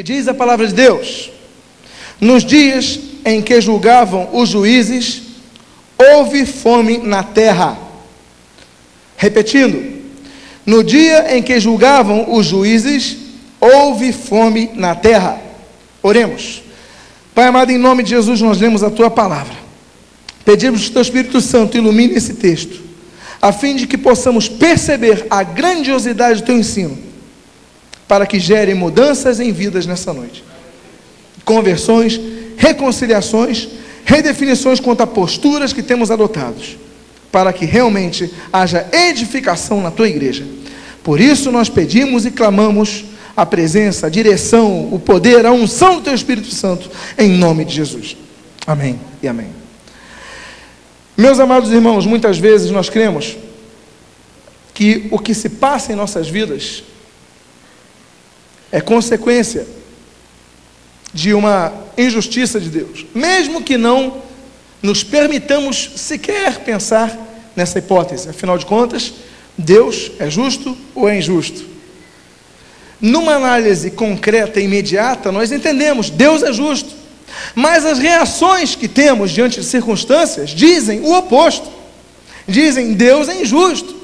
E diz a palavra de Deus: Nos dias em que julgavam os juízes, houve fome na terra. Repetindo, no dia em que julgavam os juízes, houve fome na terra. Oremos. Pai amado, em nome de Jesus, nós lemos a tua palavra. Pedimos que o teu Espírito Santo ilumine esse texto, a fim de que possamos perceber a grandiosidade do teu ensino, para que gere mudanças em vidas nessa noite. Conversões, reconciliações, redefinições quanto a posturas que temos adotados, para que realmente haja edificação na tua igreja. Por isso nós pedimos e clamamos a presença, a direção, o poder, a unção do teu Espírito Santo, em nome de Jesus. Amém e amém. Meus amados irmãos, muitas vezes nós cremos que o que se passa em nossas vidas é consequência de uma injustiça de Deus, mesmo que não nos permitamos sequer pensar nessa hipótese. Afinal de contas, Deus é justo ou é injusto? Numa análise concreta e imediata, nós entendemos, Deus é justo. Mas as reações que temos diante de circunstâncias dizem o oposto. Dizem, Deus é injusto.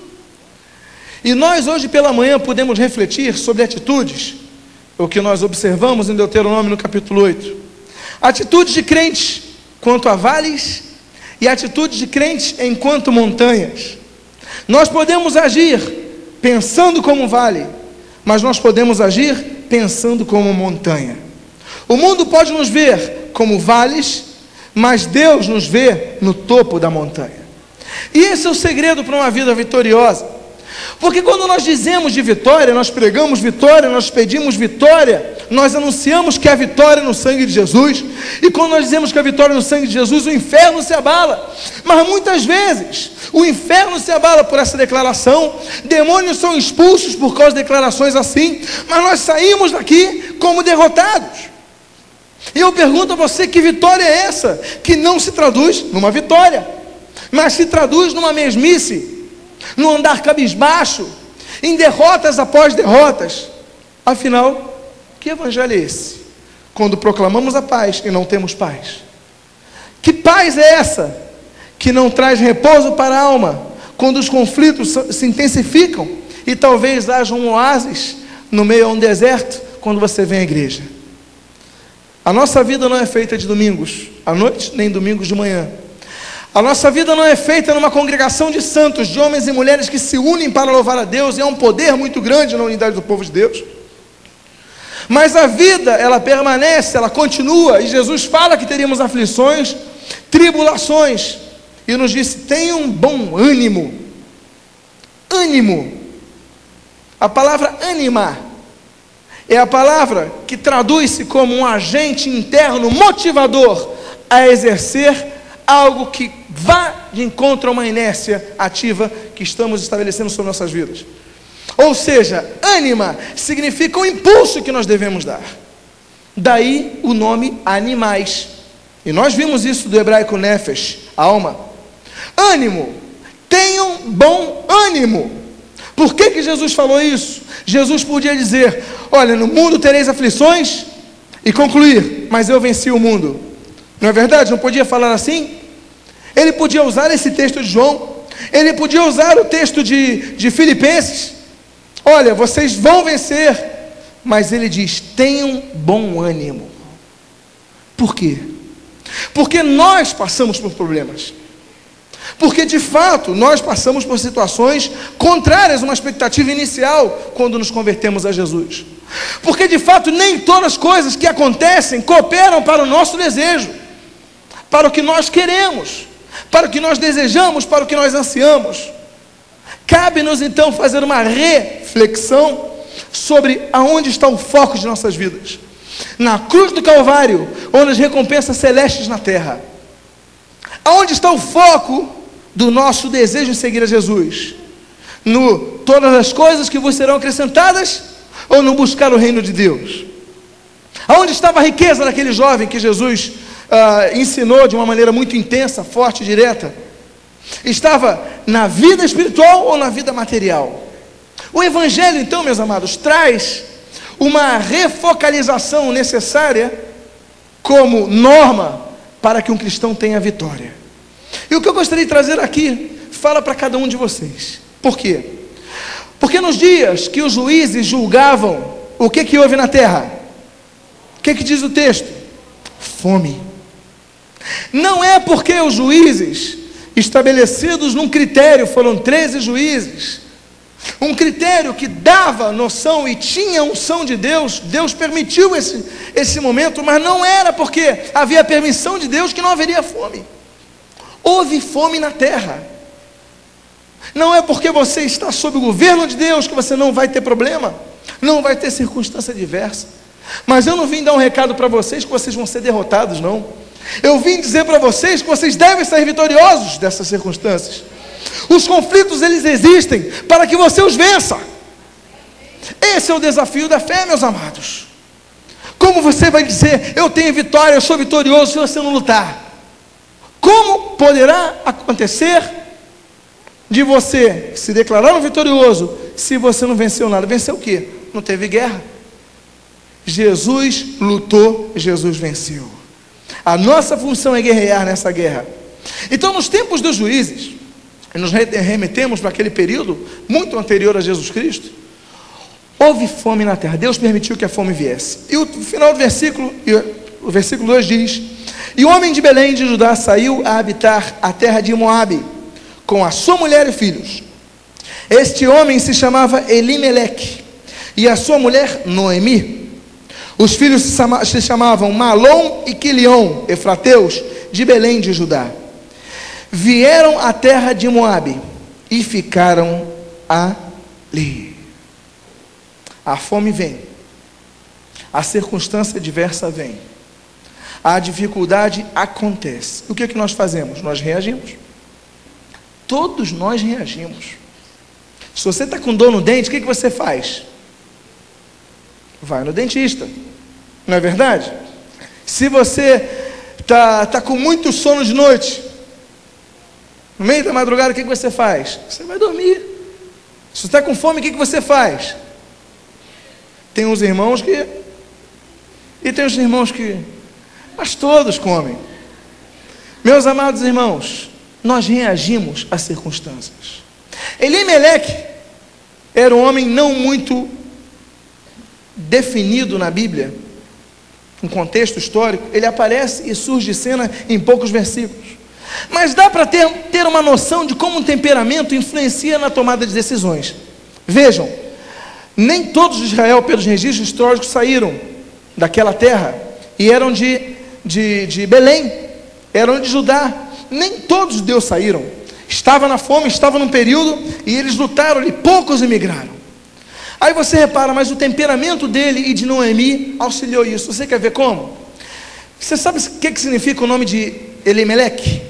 E nós hoje pela manhã podemos refletir sobre atitudes, o que nós observamos em Deuteronômio no capítulo 8. Atitudes de crentes quanto a vales e atitudes de crentes enquanto montanhas. Nós podemos agir pensando como vale, mas nós podemos agir pensando como montanha. O mundo pode nos ver como vales, mas Deus nos vê no topo da montanha. E esse é o segredo para uma vida vitoriosa. Porque quando nós dizemos de vitória, nós pregamos vitória, nós pedimos vitória, nós anunciamos que a vitória é no sangue de Jesus, e quando nós dizemos que a vitória é no sangue de Jesus, o inferno se abala. Mas muitas vezes o inferno se abala por essa declaração, demônios são expulsos por causa de declarações assim, mas nós saímos daqui como derrotados. E eu pergunto a você: que vitória é essa? Que não se traduz numa vitória, mas se traduz numa mesmice, num andar cabisbaixo, em derrotas após derrotas. Afinal, que evangelho é esse? Quando proclamamos a paz e não temos paz. Que paz é essa? Que não traz repouso para a alma, quando os conflitos se intensificam e talvez haja um oásis no meio a um deserto quando você vem à igreja. A nossa vida não é feita de domingos à noite, nem domingos de manhã. A nossa vida não é feita numa congregação de santos, de homens e mulheres que se unem para louvar a Deus, e é um poder muito grande na unidade do povo de Deus. Mas a vida, ela permanece, ela continua, e Jesus fala que teríamos aflições, tribulações, e nos disse: tenham bom ânimo. Ânimo. A palavra animar é a palavra que traduz-se como um agente interno motivador a exercer algo que vá de encontro a uma inércia ativa que estamos estabelecendo sobre nossas vidas. Ou seja, ânima significa o impulso que nós devemos dar. Daí o nome animais. E nós vimos isso do hebraico nefesh, alma. Ânimo. Tenham bom ânimo. Por que, que Jesus falou isso? Jesus podia dizer: Olha, no mundo tereis aflições, e concluir, mas eu venci o mundo. Não é verdade? Não podia falar assim? Ele podia usar esse texto de João, ele podia usar o texto de, de Filipenses, Olha, vocês vão vencer. Mas ele diz: tenham bom ânimo. Por quê? Porque nós passamos por problemas. Porque de fato nós passamos por situações contrárias a uma expectativa inicial quando nos convertemos a Jesus. Porque de fato nem todas as coisas que acontecem cooperam para o nosso desejo, para o que nós queremos, para o que nós desejamos, para o que nós ansiamos. Cabe-nos então fazer uma reflexão sobre aonde está o foco de nossas vidas. Na cruz do Calvário, ou nas recompensas celestes na terra. Aonde está o foco do nosso desejo em seguir a Jesus? No todas as coisas que vos serão acrescentadas ou no buscar o reino de Deus? Aonde estava a riqueza daquele jovem que Jesus ah, ensinou de uma maneira muito intensa, forte direta? Estava na vida espiritual ou na vida material? O Evangelho, então, meus amados, traz uma refocalização necessária como norma para que um cristão tenha vitória. E o que eu gostaria de trazer aqui, fala para cada um de vocês. Por quê? Porque nos dias que os juízes julgavam, o que que houve na terra? O que que diz o texto? Fome. Não é porque os juízes estabelecidos num critério, foram 13 juízes, um critério que dava noção e tinha unção de Deus, Deus permitiu esse, esse momento, mas não era porque havia permissão de Deus que não haveria fome. Houve fome na terra. Não é porque você está sob o governo de Deus que você não vai ter problema, não vai ter circunstância diversa. Mas eu não vim dar um recado para vocês que vocês vão ser derrotados, não. Eu vim dizer para vocês que vocês devem sair vitoriosos dessas circunstâncias. Os conflitos eles existem para que você os vença. Esse é o desafio da fé, meus amados. Como você vai dizer, eu tenho vitória, eu sou vitorioso se você não lutar? Como poderá acontecer de você se declarar um vitorioso se você não venceu nada? Venceu o quê? Não teve guerra. Jesus lutou, Jesus venceu. A nossa função é guerrear nessa guerra. Então, nos tempos dos juízes, nos remetemos para aquele período muito anterior a Jesus Cristo, houve fome na terra. Deus permitiu que a fome viesse. E o final do versículo, o versículo 2 diz: E o homem de Belém de Judá saiu a habitar a terra de Moabe, com a sua mulher e filhos. Este homem se chamava Elimeleque, e a sua mulher Noemi. Os filhos se chamavam Malom e Quilion, efrateus, de Belém de Judá. Vieram à terra de Moabe e ficaram ali. A fome vem, a circunstância diversa vem, a dificuldade acontece. O que é que nós fazemos? Nós reagimos. Todos nós reagimos. Se você está com dor no dente, o que, é que você faz? Vai no dentista. Não é verdade? Se você está tá com muito sono de noite, no meio da madrugada, o que, que você faz? Você vai dormir. Se você está com fome, o que, que você faz? Tem uns irmãos que. E tem uns irmãos que. Mas todos comem. Meus amados irmãos, nós reagimos às circunstâncias. Elimeleque era um homem não muito definido na Bíblia, um contexto histórico, ele aparece e surge de cena em poucos versículos. Mas dá para ter, ter uma noção de como um temperamento influencia na tomada de decisões. Vejam, nem todos de Israel, pelos registros históricos, saíram daquela terra e eram de, de, de Belém, eram de Judá. Nem todos os judeus saíram. Estava na fome, estava num período e eles lutaram ali, poucos emigraram. Aí você repara, mas o temperamento dele e de Noemi auxiliou isso. Você quer ver como? Você sabe o que, significa o nome de Elimelech?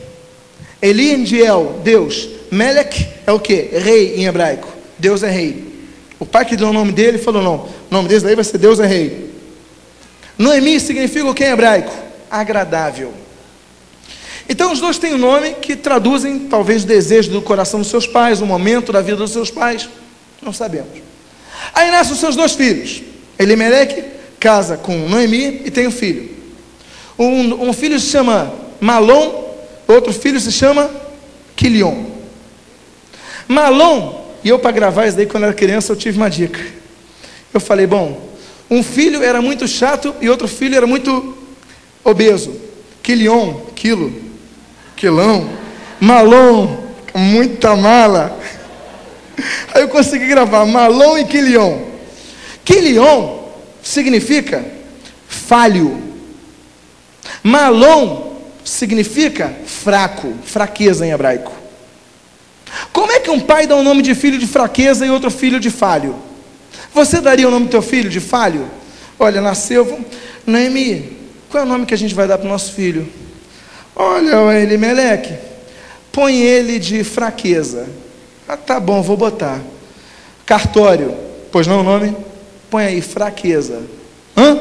Eliendiel, Deus. Melech é o que? Rei em hebraico. Deus é rei. O pai que deu o nome dele falou: não, o nome desse daí vai ser Deus é rei. Noemi significa o que em hebraico? Agradável. Então os dois têm um nome que traduzem talvez o desejo do coração dos seus pais, o momento da vida dos seus pais. Não sabemos. Aí nascem os seus dois filhos. Elimeleque casa com Noemi e tem um filho. Um, um filho se chama Malom, outro filho se chama Quilion. Malom, e eu para gravar isso daí quando era criança eu tive uma dica. Eu falei, bom, um filho era muito chato e outro filho era muito obeso. Quilion, quilo, quilão. Malom, muita mala. Aí eu consegui gravar Malon e Quilion. Quilion significa falho. Malon significa fraco, fraqueza em hebraico. Como é que um pai dá o um nome de filho de fraqueza e outro filho de falho? Você daria o nome do teu filho de falho? Olha, nasceu. Noemi, qual é o nome que a gente vai dar para o nosso filho? Olha, Elimeleque, põe ele de fraqueza. Ah, tá bom, vou botar. Cartório, pois não o nome? Põe aí, fraqueza. Hã?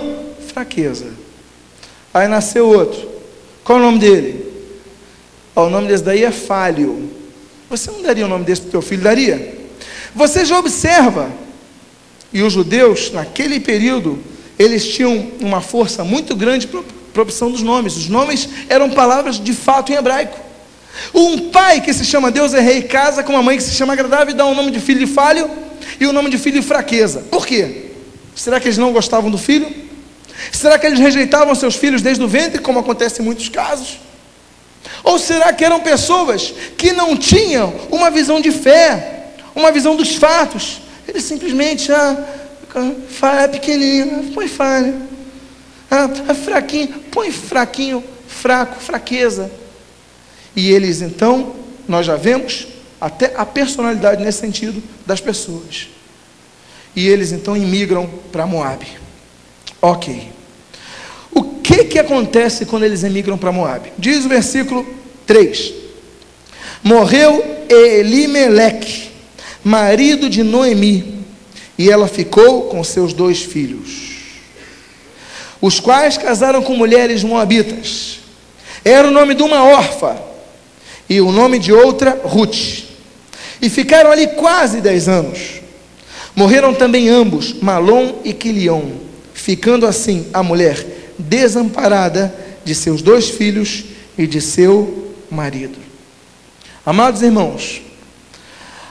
Fraqueza. Aí nasceu outro. Qual é o nome dele? o nome desse daí é falho. Você não daria o nome desse para o teu filho? Daria? Você já observa, e os judeus, naquele período, eles tinham uma força muito grande para a opção dos nomes. Os nomes eram palavras de fato em hebraico. Um pai que se chama Deus é rei casa com uma mãe que se chama agradável e dá o um nome de filho de falho e o um nome de filho de fraqueza. Por quê? Será que eles não gostavam do filho? Será que eles rejeitavam seus filhos desde o ventre, como acontece em muitos casos? Ou será que eram pessoas que não tinham uma visão de fé, uma visão dos fatos? Eles simplesmente, ah, é pequenininho, põe falha. Ah, é fraquinho, põe fraquinho, fraco, fraqueza. E eles então, nós já vemos até a personalidade nesse sentido das pessoas. E eles então imigram para Moab. Ok. O que que acontece quando eles emigram para Moab? Diz o versículo 3. Morreu Elimeleque, marido de Noemi, e ela ficou com seus dois filhos, os quais casaram com mulheres moabitas. Era o nome de uma órfã e o nome de outra Ruth. E ficaram ali quase dez anos. Morreram também ambos, Malom e Quilion, ficando assim a mulher desamparada de seus dois filhos e de seu marido. Amados irmãos,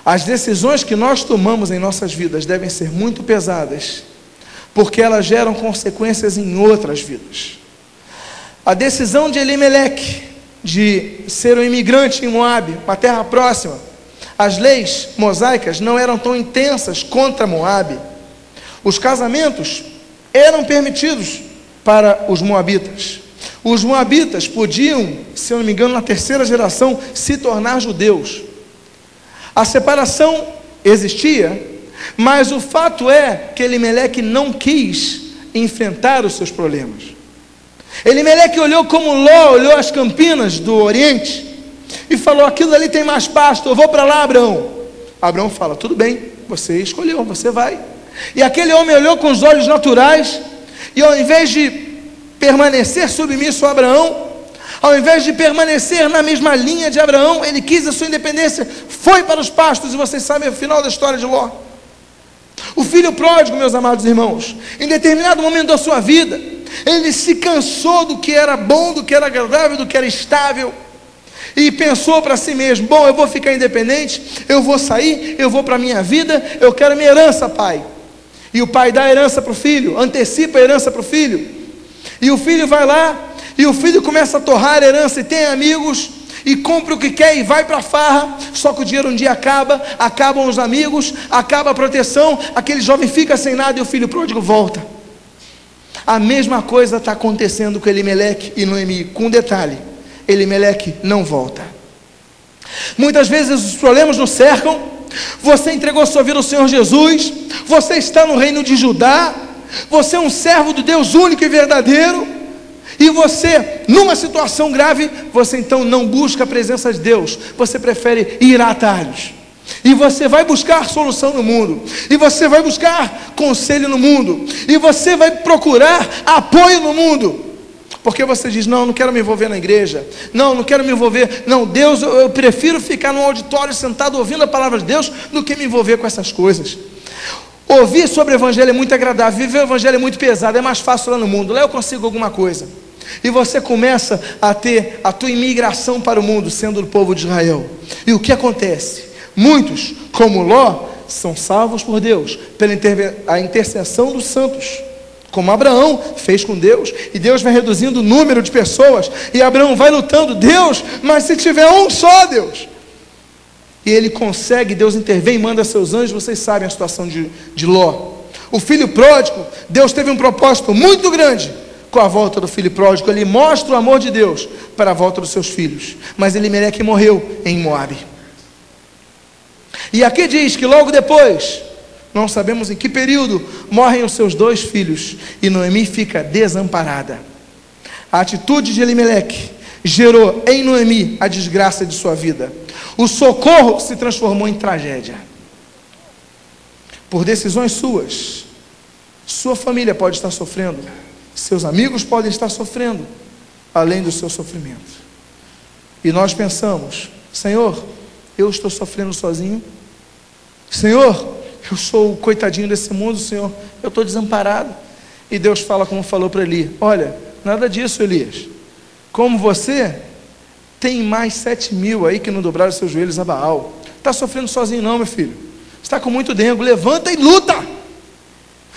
as decisões que nós tomamos em nossas vidas devem ser muito pesadas, porque elas geram consequências em outras vidas. A decisão de Elimelech de ser um imigrante em Moab, uma terra próxima, as leis mosaicas não eram tão intensas contra Moab. Os casamentos eram permitidos para os moabitas. Os moabitas podiam, se eu não me engano, na terceira geração, se tornar judeus. A separação existia, mas o fato é que Elimeleque não quis enfrentar os seus problemas. Elimeleque olhou como Ló olhou as campinas do Oriente e falou: Aquilo ali tem mais pasto, eu vou para lá, Abraão. Abraão fala: Tudo bem, você escolheu, você vai. E aquele homem olhou com os olhos naturais e ao invés de permanecer submisso a Abraão, ao invés de permanecer na mesma linha de Abraão, ele quis a sua independência, foi para os pastos, e vocês sabem o final da história de Ló. O filho pródigo, meus amados irmãos, em determinado momento da sua vida, ele se cansou do que era bom, do que era agradável, do que era estável, e pensou para si mesmo: bom, eu vou ficar independente, eu vou sair, eu vou para a minha vida, eu quero minha herança, pai. E o pai dá a herança para o filho, antecipa a herança para o filho. E o filho vai lá, e o filho começa a torrar a herança e tem amigos, e compra o que quer e vai para a farra. Só que o dinheiro um dia acaba, acabam os amigos, acaba a proteção, aquele jovem fica sem nada e o filho pródigo volta. A mesma coisa está acontecendo com Elimeleque e Noemi, com um detalhe: Elimeleque não volta. Muitas vezes os problemas nos cercam, você entregou sua vida ao Senhor Jesus, você está no reino de Judá, você é um servo do Deus único e verdadeiro, e você, numa situação grave, você então não busca a presença de Deus, você prefere ir a atalhos. E você vai buscar solução no mundo, e você vai buscar conselho no mundo, e você vai procurar apoio no mundo. Porque você diz: Não, não quero me envolver na igreja. Não, não quero me envolver. Não, Deus, eu, eu prefiro ficar no auditório sentado ouvindo a palavra de Deus do que me envolver com essas coisas. Ouvir sobre o Evangelho é muito agradável, viver o Evangelho é muito pesado, é mais fácil lá no mundo. Lá eu consigo alguma coisa. E você começa a ter a tua imigração para o mundo, sendo do povo de Israel. E o que acontece? Muitos, como Ló, são salvos por Deus, pela a intercessão dos santos como Abraão fez com Deus, e Deus vai reduzindo o número de pessoas, e Abraão vai lutando, Deus, mas se tiver um só, Deus. E ele consegue, Deus intervém, manda seus anjos, vocês sabem a situação de, de Ló. O filho pródigo, Deus teve um propósito muito grande com a volta do filho pródigo, ele mostra o amor de Deus para a volta dos seus filhos, mas ele merece que morreu em Moabe. E aqui diz que logo depois, não sabemos em que período morrem os seus dois filhos e Noemi fica desamparada. A atitude de Elimelech gerou em Noemi a desgraça de sua vida. O socorro se transformou em tragédia. Por decisões suas, sua família pode estar sofrendo, seus amigos podem estar sofrendo, além do seu sofrimento. E nós pensamos: Senhor, eu estou sofrendo sozinho. Senhor, Eu sou o coitadinho desse mundo, Senhor. Eu estou desamparado. E Deus fala como falou para Eli: Olha, nada disso, Elias. Como você, tem mais sete mil aí que não dobraram seus joelhos a Baal. Está sofrendo sozinho, não, meu filho. Está com muito dengo. Levanta e luta.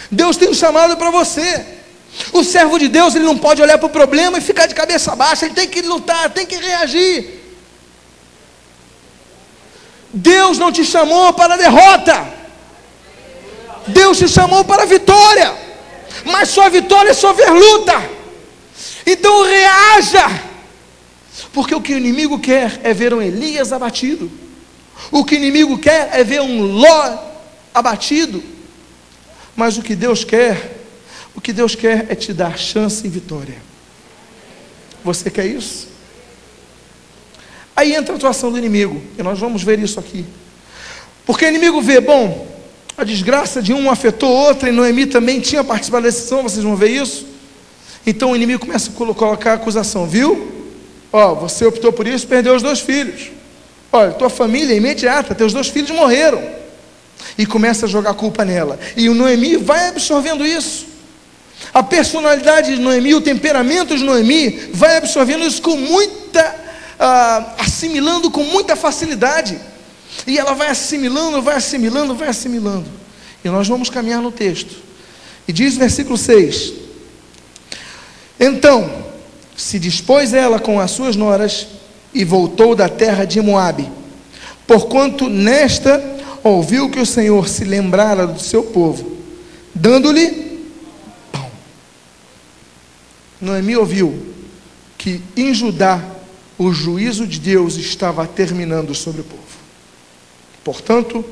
Deus tem um chamado para você. O servo de Deus, ele não pode olhar para o problema e ficar de cabeça baixa, ele tem que lutar, tem que reagir. Deus não te chamou para a derrota, Deus te chamou para a vitória, mas sua vitória é só ver luta. Então reaja, porque o que o inimigo quer é ver um Elias abatido, o que o inimigo quer é ver um Ló abatido, mas o que Deus quer, o que Deus quer é te dar chance e vitória. Você quer isso? Aí entra a atuação do inimigo, e nós vamos ver isso aqui. Porque o inimigo vê, bom, a desgraça de um afetou outra, e Noemi também tinha participado da decisão, vocês vão ver isso. Então o inimigo começa a colocar a acusação, viu? Ó, você optou por isso, perdeu os dois filhos. Olha, tua família é imediata, teus dois filhos morreram. E começa a jogar culpa nela. E o Noemi vai absorvendo isso. A personalidade de Noemi, o temperamento de Noemi, vai absorvendo isso com muita ah, assimilando com muita facilidade. E ela vai assimilando, vai assimilando, vai assimilando. E nós vamos caminhar no texto. E diz o versículo 6: Então se dispôs ela com as suas noras e voltou da terra de Moabe, porquanto nesta ouviu que o Senhor se lembrara do seu povo, dando-lhe pão. Noemi ouviu que em Judá o juízo de Deus estava terminando sobre o povo. Portanto,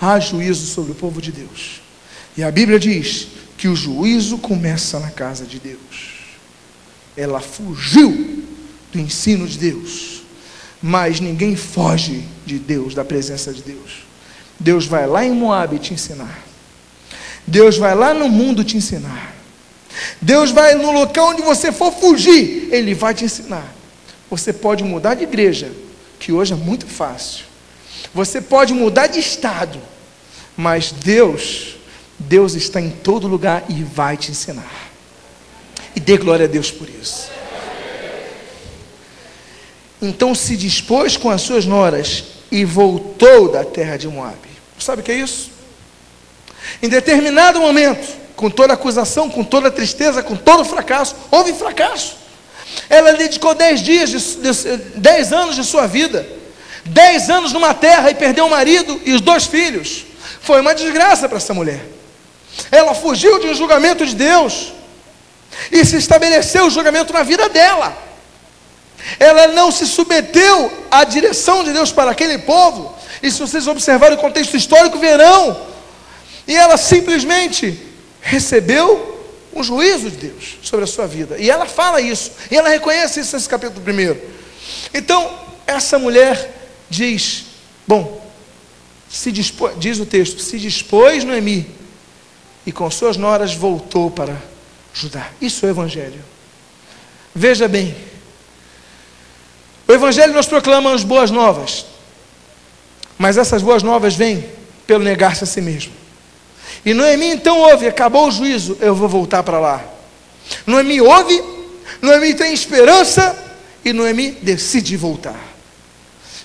há juízo sobre o povo de Deus. E a Bíblia diz que o juízo começa na casa de Deus. Ela fugiu do ensino de Deus, mas ninguém foge de Deus, da presença de Deus. Deus vai lá em Moab te ensinar. Deus vai lá no mundo te ensinar. Deus vai no local onde você for fugir, Ele vai te ensinar. Você pode mudar de igreja, que hoje é muito fácil. Você pode mudar de estado, mas Deus, Deus está em todo lugar e vai te ensinar. E dê glória a Deus por isso. Então se dispôs com as suas noras e voltou da terra de Moabe. Sabe o que é isso? Em determinado momento, com toda acusação, com toda tristeza, com todo fracasso, houve fracasso. Ela dedicou dez dias, de, de, dez anos de sua vida, dez anos numa terra e perdeu o marido e os dois filhos. Foi uma desgraça para essa mulher. Ela fugiu de um julgamento de Deus e se estabeleceu o julgamento na vida dela. Ela não se submeteu à direção de Deus para aquele povo. E se vocês observarem o contexto histórico, verão. E ela simplesmente recebeu um juízo de Deus sobre a sua vida. E ela fala isso, e ela reconhece isso nesse capítulo primeiro. Então, essa mulher diz: Bom, se dispôs, diz o texto, se dispôs Noemi, e com suas noras voltou para Judá. Isso é o Evangelho. Veja bem, o Evangelho nós proclamamos boas novas, mas essas boas novas vêm pelo negar-se a si mesmo. E Noemi então ouve, acabou o juízo, eu vou voltar para lá. Noemi ouve, Noemi tem esperança e Noemi decide voltar.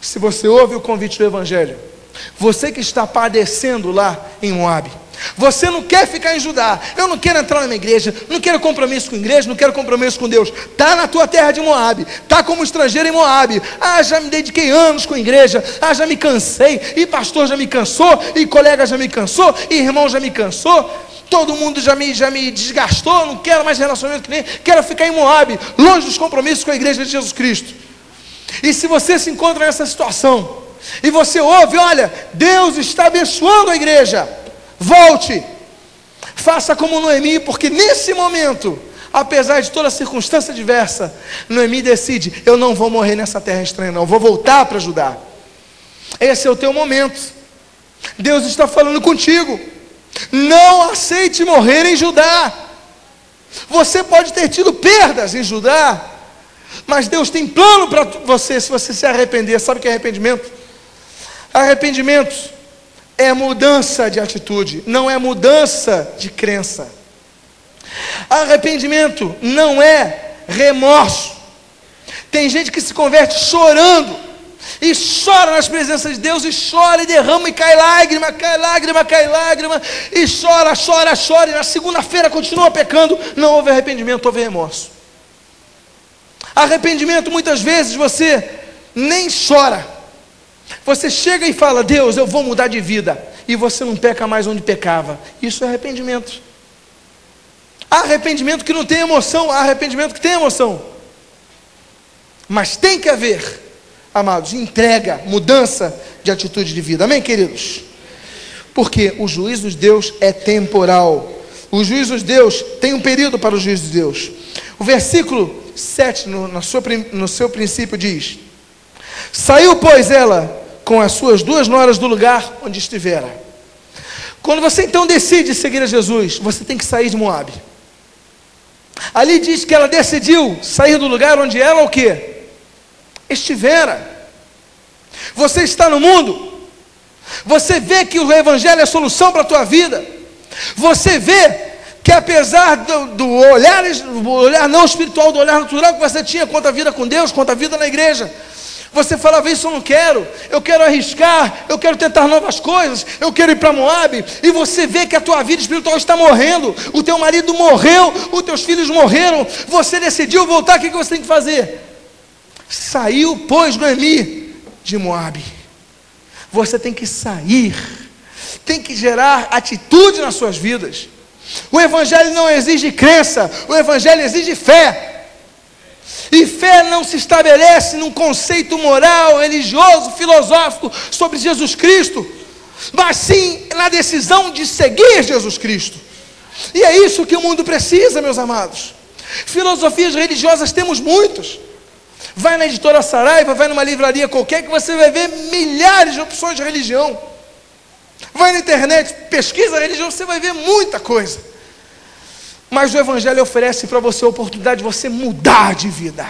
Se você ouve o convite do Evangelho, você que está padecendo lá em Moab, você não quer ficar em Judá. Eu não quero entrar na minha igreja, não quero compromisso com a igreja, não quero compromisso com Deus. Está na tua terra de Moab, está como estrangeiro em Moab. Ah, já me dediquei anos com a igreja, ah, já me cansei, e pastor já me cansou, e colega já me cansou, e irmão já me cansou. Todo mundo já me, já me desgastou, não quero mais relacionamento com nem, quero ficar em Moab, longe dos compromissos com a igreja de Jesus Cristo. E se você se encontra nessa situação, e você ouve, olha, Deus está abençoando a igreja, Volte. Faça como Noemi, porque nesse momento, apesar de toda circunstância diversa, Noemi decide: eu não vou morrer nessa terra estranha, não, vou voltar para ajudar. Esse é o teu momento. Deus está falando contigo. Não aceite morrer em Judá. Você pode ter tido perdas em Judá, mas Deus tem plano para você se você se arrepender. Sabe o que é arrependimento? Arrependimento é mudança de atitude, não é mudança de crença. Arrependimento não é remorso. Tem gente que se converte chorando, e chora nas presenças de Deus, e chora, e derrama, e cai lágrima, cai lágrima, cai lágrima, e chora, chora, chora, e na segunda-feira continua pecando, não houve arrependimento, houve remorso. Arrependimento, muitas vezes você nem chora, você chega e fala, Deus, eu vou mudar de vida, e você não peca mais onde pecava, isso é arrependimento. Arrependimento que não tem emoção, arrependimento que tem emoção. Mas tem que haver, amados, entrega, mudança de atitude de vida. Amém, queridos? Porque o juízo de Deus é temporal. O juízo de Deus tem um período para o juízo de Deus. O versículo 7, no, no, seu, no seu princípio, diz: Saiu, pois, ela com as suas duas noras do lugar onde estivera. Quando você então decide seguir a Jesus, você tem que sair de Moabe. Ali diz que ela decidiu sair do lugar onde ela o que? Estivera. Você está no mundo. Você vê que o Evangelho é a solução para a tua vida. Você vê que apesar do, do, olhar, do olhar não espiritual, do olhar natural que você tinha quanto à vida com Deus, quanto à vida na igreja, você falava isso eu não quero, eu quero arriscar, eu quero tentar novas coisas, eu quero ir para Moab, e você vê que a tua vida espiritual está morrendo, o teu marido morreu, os teus filhos morreram, você decidiu voltar, o que você tem que fazer? Saiu, pois, Noemi de Moab. Você tem que sair, tem que gerar atitude nas suas vidas. O Evangelho não exige crença, o Evangelho exige fé. E fé não se estabelece num conceito moral, religioso, filosófico sobre Jesus Cristo, mas sim na decisão de seguir Jesus Cristo. E é isso que o mundo precisa, meus amados. Filosofias religiosas temos muitas. Vai na editora Saraiva, vai numa livraria qualquer que você vai ver milhares de opções de religião. Vai na internet, pesquisa religião, você vai ver muita coisa. Mas o Evangelho oferece para você a oportunidade de você mudar de vida.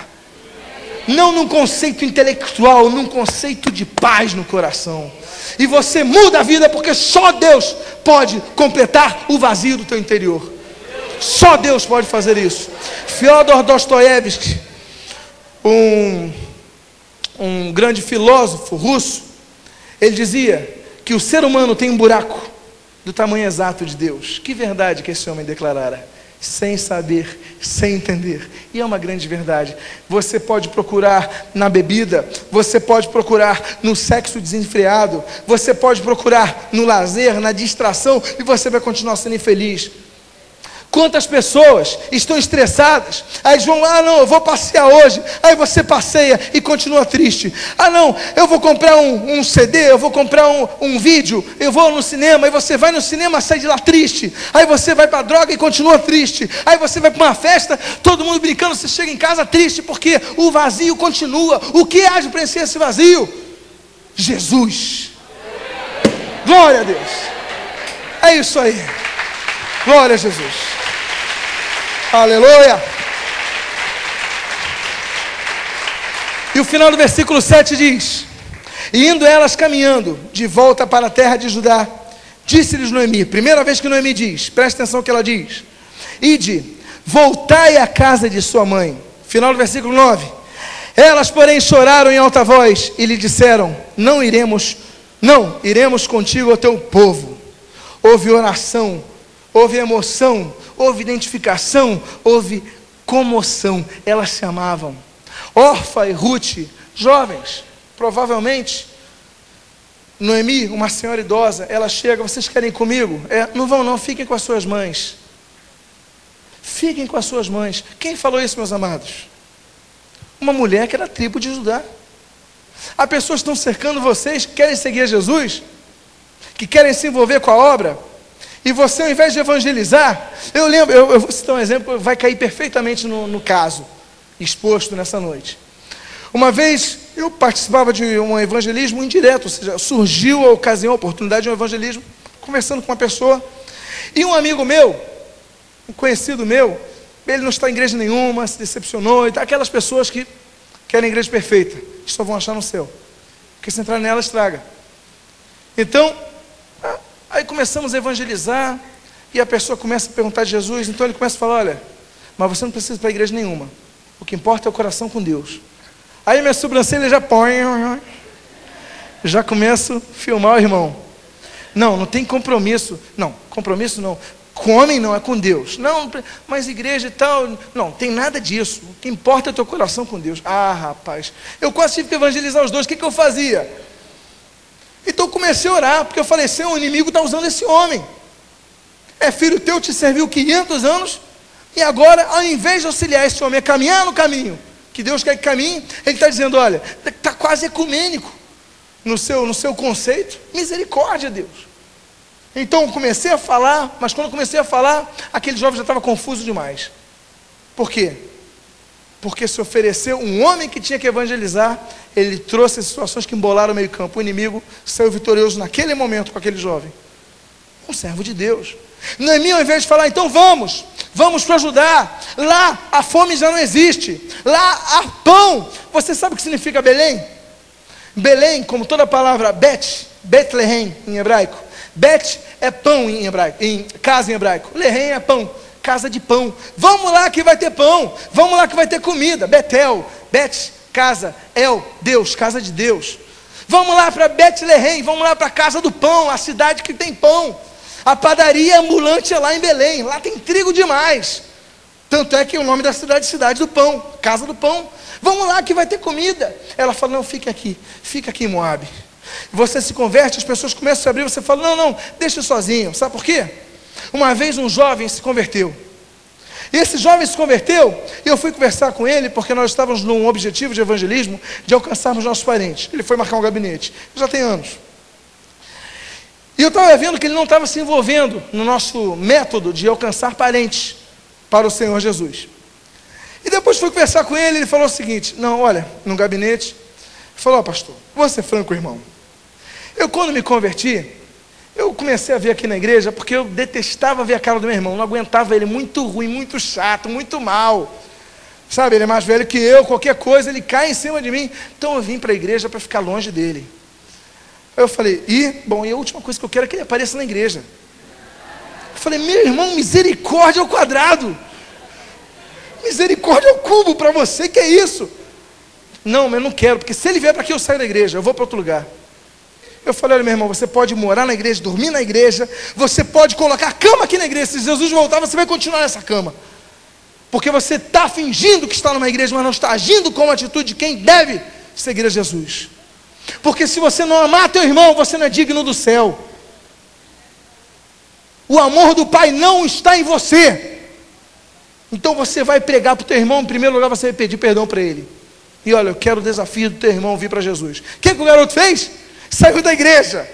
Não num conceito intelectual, num conceito de paz no coração. E você muda a vida porque só Deus pode completar o vazio do teu interior. Só Deus pode fazer isso. Fyodor Dostoiévski, um, um grande filósofo russo, ele dizia que o ser humano tem um buraco do tamanho exato de Deus. Que verdade que esse homem declarara sem saber, sem entender. E é uma grande verdade. Você pode procurar na bebida, você pode procurar no sexo desenfreado, você pode procurar no lazer, na distração, e você vai continuar sendo infeliz. Quantas pessoas estão estressadas? Aí vão, ah não, eu vou passear hoje. Aí você passeia e continua triste. Ah não, eu vou comprar um, um CD, eu vou comprar um, um, vídeo, eu vou no cinema. Aí você vai no cinema, sai de lá triste. Aí você vai para droga e continua triste. Aí você vai para uma festa, todo mundo brincando, você chega em casa triste porque o vazio continua. O que há de preencher esse vazio? Jesus. Glória a Deus. É isso aí. Glória a Jesus. Aleluia. E o final do versículo 7 diz: E indo elas caminhando de volta para a terra de Judá, disse-lhes Noemi, primeira vez que Noemi diz, presta atenção que ela diz: Ide, voltai à casa de sua mãe. Final do versículo 9. Elas, porém, choraram em alta voz e lhe disseram: Não iremos, não, iremos contigo ao teu povo. Houve oração, houve emoção, houve identificação, houve comoção. Elas se amavam. Orfa e Ruth, jovens, provavelmente. Noemi, uma senhora idosa, ela chega, vocês querem ir comigo? É, não vão não, fiquem com as suas mães. Fiquem com as suas mães. Quem falou isso, meus amados? Uma mulher que era tribo de Judá. Há pessoas estão cercando vocês, que querem seguir Jesus, que querem se envolver com a obra, e você, ao invés de evangelizar, eu lembro, eu, eu vou citar um exemplo vai cair perfeitamente no, no caso exposto nessa noite. Uma vez eu participava de um evangelismo indireto, ou seja, surgiu a ocasião, a oportunidade de um evangelismo, conversando com uma pessoa, e um amigo meu, um conhecido meu, ele não está em igreja nenhuma, se decepcionou, e tá, aquelas pessoas que querem igreja perfeita, só vão achar no céu, porque se entrar nela, estraga. Então, Aí começamos a evangelizar, e a pessoa começa a perguntar de Jesus, então ele começa a falar: olha, mas você não precisa ir para a igreja nenhuma. O que importa é o coração com Deus. Aí minha sobrancelha já põe, já começo a filmar o irmão. Não, não tem compromisso. Não, compromisso não. Com homem não, é com Deus. Não, mas igreja e tal. Não, tem nada disso. O que importa é o teu coração com Deus. Ah, rapaz, eu quase tive que evangelizar os dois. O que, que eu fazia? Então eu comecei a orar, porque eu falei: Senhor, o inimigo está usando esse homem. É filho teu, te serviu 500 anos, e agora, ao invés de auxiliar esse homem a caminhar no caminho que Deus quer que caminhe, ele está dizendo: olha, está quase ecumênico no seu, no seu conceito. Misericórdia, Deus. Então eu comecei a falar, mas quando comecei a falar, aquele jovem já estava confuso demais. Por quê? Porque se ofereceu um homem que tinha que evangelizar, ele trouxe situações que embolaram o meio-campo. O inimigo saiu vitorioso naquele momento com aquele jovem. Um servo de Deus. Noemi, ao invés de falar, então vamos, vamos para ajudar. Lá a fome já não existe. Lá há pão. Você sabe o que significa Belém? Belém, como toda palavra Bet, Betlehem em hebraico. Bet é pão em hebraico, em casa em hebraico. Lehem é pão, casa de pão. Vamos lá que vai ter pão. Vamos lá que vai ter comida. Betel, Bet, casa, El, Deus, casa de Deus. Vamos lá para Betlehem, vamos lá para a casa do pão, a cidade que tem pão. A padaria ambulante é lá em Belém, lá tem trigo demais. Tanto é que o nome da cidade é Cidade do Pão, Casa do Pão. Vamos lá que vai ter comida. Ela fala: Não, fique aqui, fica aqui em Moab. Você se converte, as pessoas começam a abrir, você fala: Não, não, deixa sozinho. Sabe por quê? Uma vez um jovem se converteu. E esse jovem se converteu, e eu fui conversar com ele, porque nós estávamos num objetivo de evangelismo de alcançarmos nossos parentes. Ele foi marcar um gabinete, já tem anos. E eu estava vendo que ele não estava se envolvendo no nosso método de alcançar parentes para o Senhor Jesus. E depois fui conversar com ele, ele falou o seguinte: Não, olha, no gabinete, falou, oh, pastor, vou ser franco, irmão. Eu, quando me converti, eu comecei a ver aqui na igreja, porque eu detestava ver a cara do meu irmão, não aguentava ele, muito ruim, muito chato, muito mal. Sabe, ele é mais velho que eu, qualquer coisa, ele cai em cima de mim. Então eu vim para a igreja para ficar longe dele. Aí eu falei, e, bom, e a última coisa que eu quero é que ele apareça na igreja. Eu falei, meu irmão, misericórdia ao quadrado. Misericórdia ao cubo para você, que é isso? Não, mas eu não quero, porque se ele vier para aqui, eu saio da igreja, eu vou para outro lugar. Eu falei, olha, meu irmão, você pode morar na igreja, dormir na igreja, você pode colocar cama aqui na igreja. Se Jesus voltar, você vai continuar nessa cama. Porque você está fingindo que está numa igreja, mas não está agindo com a atitude de quem deve seguir a Jesus. Porque se você não amar teu irmão, você não é digno do céu. O amor do Pai não está em você. Então você vai pregar para o teu irmão, em primeiro lugar você vai pedir perdão para ele. E olha, eu quero o desafio do teu irmão vir para Jesus. O que, que o garoto fez? Saiu da igreja.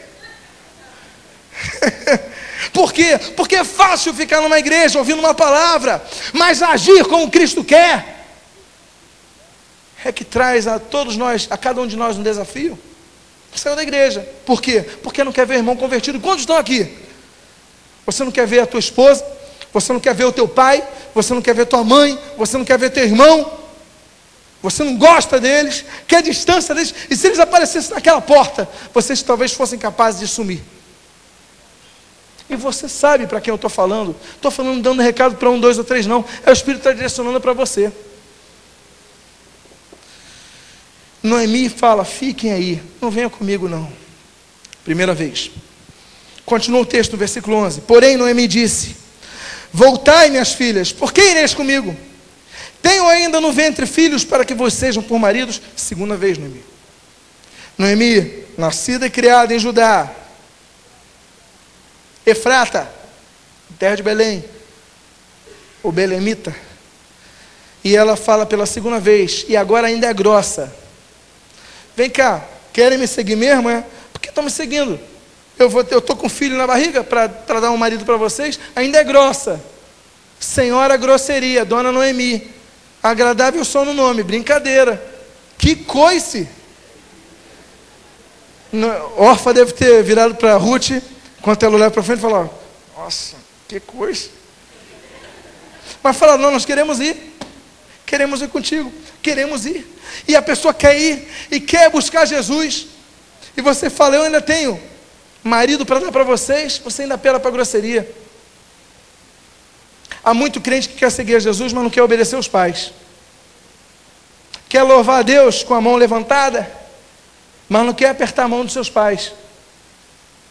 Por quê? Porque é fácil ficar numa igreja ouvindo uma palavra, mas agir como Cristo quer é que traz a todos nós, a cada um de nós, um desafio. Saiu da igreja. Por quê? Porque não quer ver irmão convertido. Quantos estão aqui? Você não quer ver a tua esposa? Você não quer ver o teu pai? Você não quer ver tua mãe? Você não quer ver teu irmão? Você não gosta deles? Quer distância deles? E se eles aparecessem naquela porta, vocês talvez fossem capazes de sumir. E você sabe para quem eu estou falando. Estou falando dando recado para um, dois ou três, não. É o Espírito está direcionando para você. Noemi fala: fiquem aí, não venham comigo não. Primeira vez. Continua o texto versículo 11. Porém, Noemi disse: Voltai, minhas filhas, por que ireis comigo? Tenho ainda no ventre filhos para que vos sejam por maridos. Segunda vez, Noemi. Noemi, nascida e criada em Judá, Efrata, terra de Belém, o Belemita. E ela fala pela segunda vez, e agora ainda é grossa Vem cá, querem me seguir mesmo? É? Por que estão me seguindo? Eu estou com um filho na barriga para dar um marido para vocês? Ainda é grossa. Senhora grosseria, dona Noemi. Agradável só no nome, brincadeira. Que coice! Orfa deve ter virado para Ruth, enquanto ela olhava para frente falou: Nossa, que coisa. Mas fala: Não, nós queremos ir. Queremos ir contigo. Queremos ir. E a pessoa quer ir e quer buscar Jesus. E você fala, eu ainda tenho marido para dar para vocês, você ainda apela para grosseria. Há muito crente que quer seguir a Jesus, mas não quer obedecer os pais. Quer louvar a Deus com a mão levantada, mas não quer apertar a mão dos seus pais,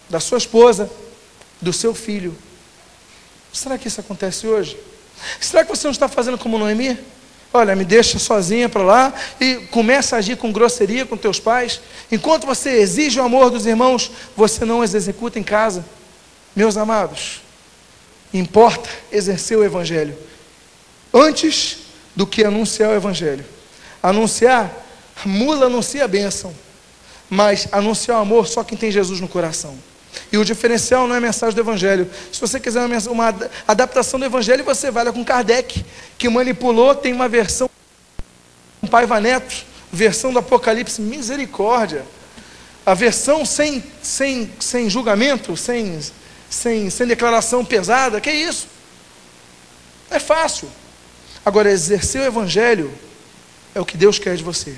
da sua esposa, do seu filho. Será que isso acontece hoje? Será que você não está fazendo como Noemi? Olha, me deixa sozinha para lá e começa a agir com grosseria com teus pais. Enquanto você exige o amor dos irmãos, você não os executa em casa. Meus amados, importa exercer o Evangelho antes do que anunciar o Evangelho. Anunciar, mula anuncia a bênção, mas anunciar o amor só quem tem Jesus no coração. E o diferencial não é a mensagem do Evangelho. Se você quiser uma, uma adaptação do Evangelho, você vai lá com Kardec, que manipulou, tem uma versão com Paiva Neto, versão do Apocalipse, misericórdia. A versão sem, sem, sem julgamento, sem, sem, sem declaração pesada, que é isso? É fácil. Agora, exercer o Evangelho é o que Deus quer de você.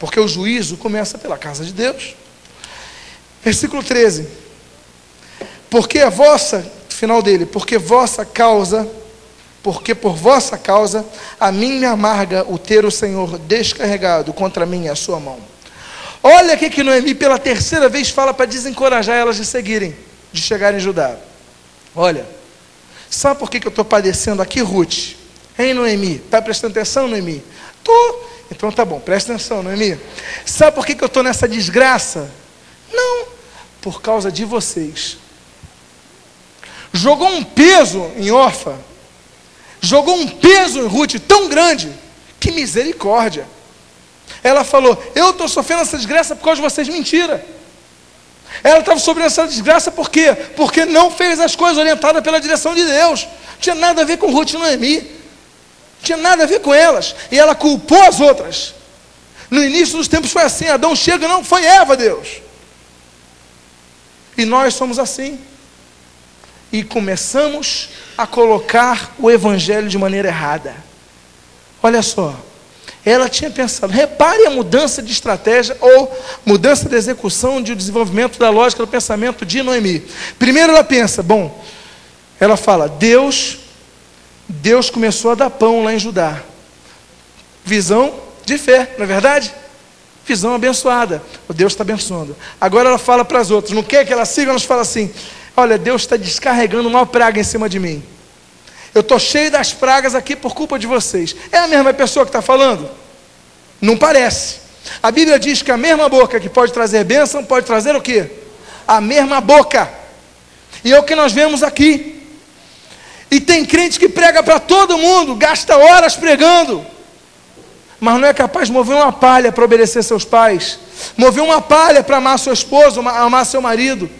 Porque o juízo começa pela casa de Deus. Versículo 13. Porque a vossa, final dele, porque vossa causa, porque por vossa causa, a mim me amarga o ter o Senhor descarregado contra mim a sua mão. Olha aqui que Noemi pela terceira vez fala para desencorajar elas de seguirem, de chegarem em Judá. Olha, sabe por que, que eu estou padecendo aqui, Ruth? Hein, Noemi? Está prestando atenção, Noemi? Estou. Então tá bom, presta atenção, Noemi. Sabe por que, que eu estou nessa desgraça? Não, por causa de vocês. Jogou um peso em Orfa, jogou um peso em Ruth tão grande, que misericórdia. Ela falou: Eu estou sofrendo essa desgraça por causa de vocês. Mentira. Ela estava sofrendo essa desgraça por quê? Porque não fez as coisas orientadas pela direção de Deus. Tinha nada a ver com Ruth e Noemi. Tinha nada a ver com elas. E ela culpou as outras. No início dos tempos foi assim: Adão chega, não, foi Eva, Deus. E nós somos assim. E começamos a colocar o Evangelho de maneira errada. Olha só, ela tinha pensado, repare a mudança de estratégia ou mudança de execução de desenvolvimento da lógica do pensamento de Noemi. Primeiro ela pensa, bom, ela fala, Deus, Deus começou a dar pão lá em Judá. Visão de fé, não é verdade? Visão abençoada. O Deus está abençoando. Agora ela fala para as outras. Não quer que ela siga, ela fala assim: Olha, Deus está descarregando uma praga em cima de mim. Eu estou cheio das pragas aqui por culpa de vocês. É a mesma pessoa que está falando? Não parece. A Bíblia diz que a mesma boca que pode trazer bênção, pode trazer o quê? A mesma boca. E é o que nós vemos aqui. E tem crente que prega para todo mundo, gasta horas pregando mas não é capaz de mover uma palha para obedecer seus pais, mover uma palha para amar sua esposa, amar seu marido,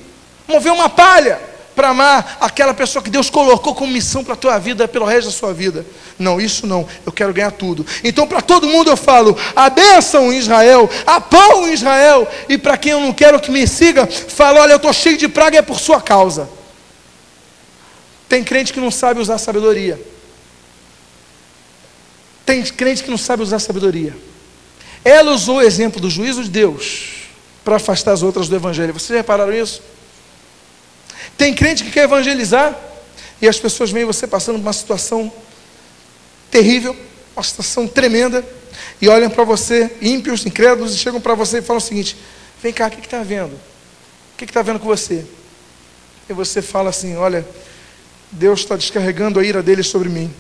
mover uma palha para amar aquela pessoa que Deus colocou como missão para a tua vida, pelo resto da sua vida. Não, isso não, eu quero ganhar tudo. Então, para todo mundo eu falo: a bênção em Israel, a pão em Israel, e para quem eu não quero que me siga, falo: olha, eu estou cheio de praga, é por sua causa. Tem crente que não sabe usar sabedoria. Tem crente que não sabe usar sabedoria. Ela usou o exemplo do juízo de Deus para afastar as outras do Evangelho. Vocês repararam isso? Tem crente que quer evangelizar e as pessoas veem você passando por uma situação terrível, uma situação tremenda, e olham para você, ímpios, incrédulos, e chegam para você e falam o seguinte: Vem cá, o que está vendo? O que está vendo com você? E você fala assim: Olha, Deus está descarregando a ira dele sobre mim.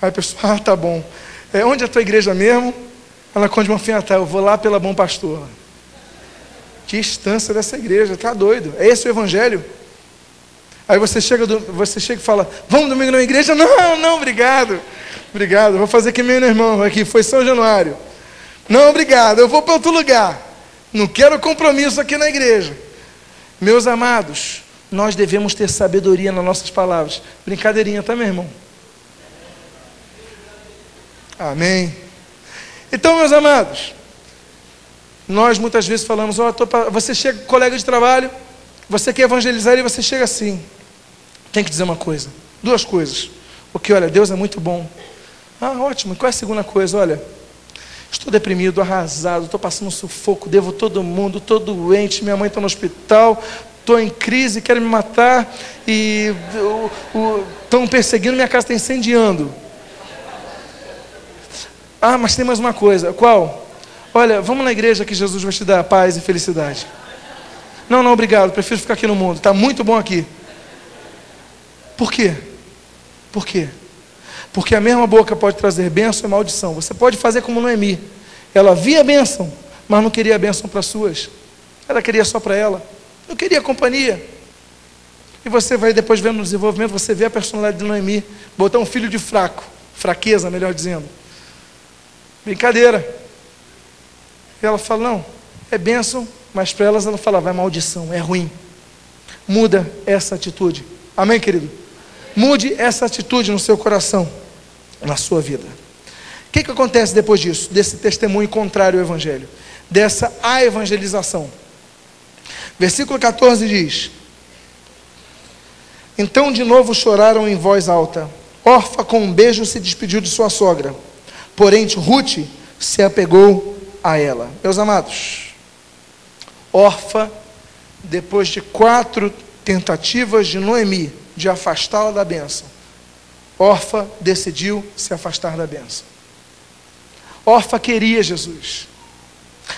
Aí a pessoa, ah, tá bom. É, onde é a tua igreja mesmo? Ela conta uma ah, tá, eu vou lá pela Bom Pastor. Que instância dessa igreja, tá doido. É esse o evangelho? Aí você chega, você chega e fala, vamos domingo na igreja? Não, não, obrigado. Obrigado, vou fazer que meu irmão aqui, foi São Januário. Não, obrigado, eu vou para outro lugar. Não quero compromisso aqui na igreja. Meus amados, nós devemos ter sabedoria nas nossas palavras. Brincadeirinha, tá, meu irmão? Amém. Então, meus amados, nós muitas vezes falamos, você chega, colega de trabalho, você quer evangelizar e você chega assim. Tem que dizer uma coisa, duas coisas. Porque, olha, Deus é muito bom. Ah, ótimo. E qual é a segunda coisa? Olha, Estou deprimido, arrasado, estou passando um sufoco, devo todo mundo, estou doente, minha mãe está no hospital, estou em crise, querem me matar e estão perseguindo, minha casa está incendiando. Ah, mas tem mais uma coisa. Qual? Olha, vamos na igreja que Jesus vai te dar paz e felicidade. Não, não, obrigado, prefiro ficar aqui no mundo. Está muito bom aqui. Por quê? Por quê? Porque a mesma boca pode trazer bênção e maldição. Você pode fazer como Noemi. Ela via bênção, mas não queria bênção para suas. Ela queria só para ela. Não queria companhia. E você vai depois vendo no desenvolvimento, você vê a personalidade de Noemi. Botar um filho de fraco. Fraqueza, melhor dizendo. Brincadeira. E ela fala, não, é bênção, mas para elas ela fala, vai maldição, é ruim. Muda essa atitude. Amém, querido? Mude essa atitude no seu coração na sua vida. O que, que acontece depois disso, desse testemunho contrário ao Evangelho, dessa a evangelização? Versículo 14 diz: Então de novo choraram em voz alta. Orfa, com um beijo, se despediu de sua sogra. Porém, Ruth se apegou a ela. Meus amados, Orfa, depois de quatro tentativas de Noemi de afastá-la da bênção, Orfa decidiu se afastar da bênção. Orfa queria Jesus.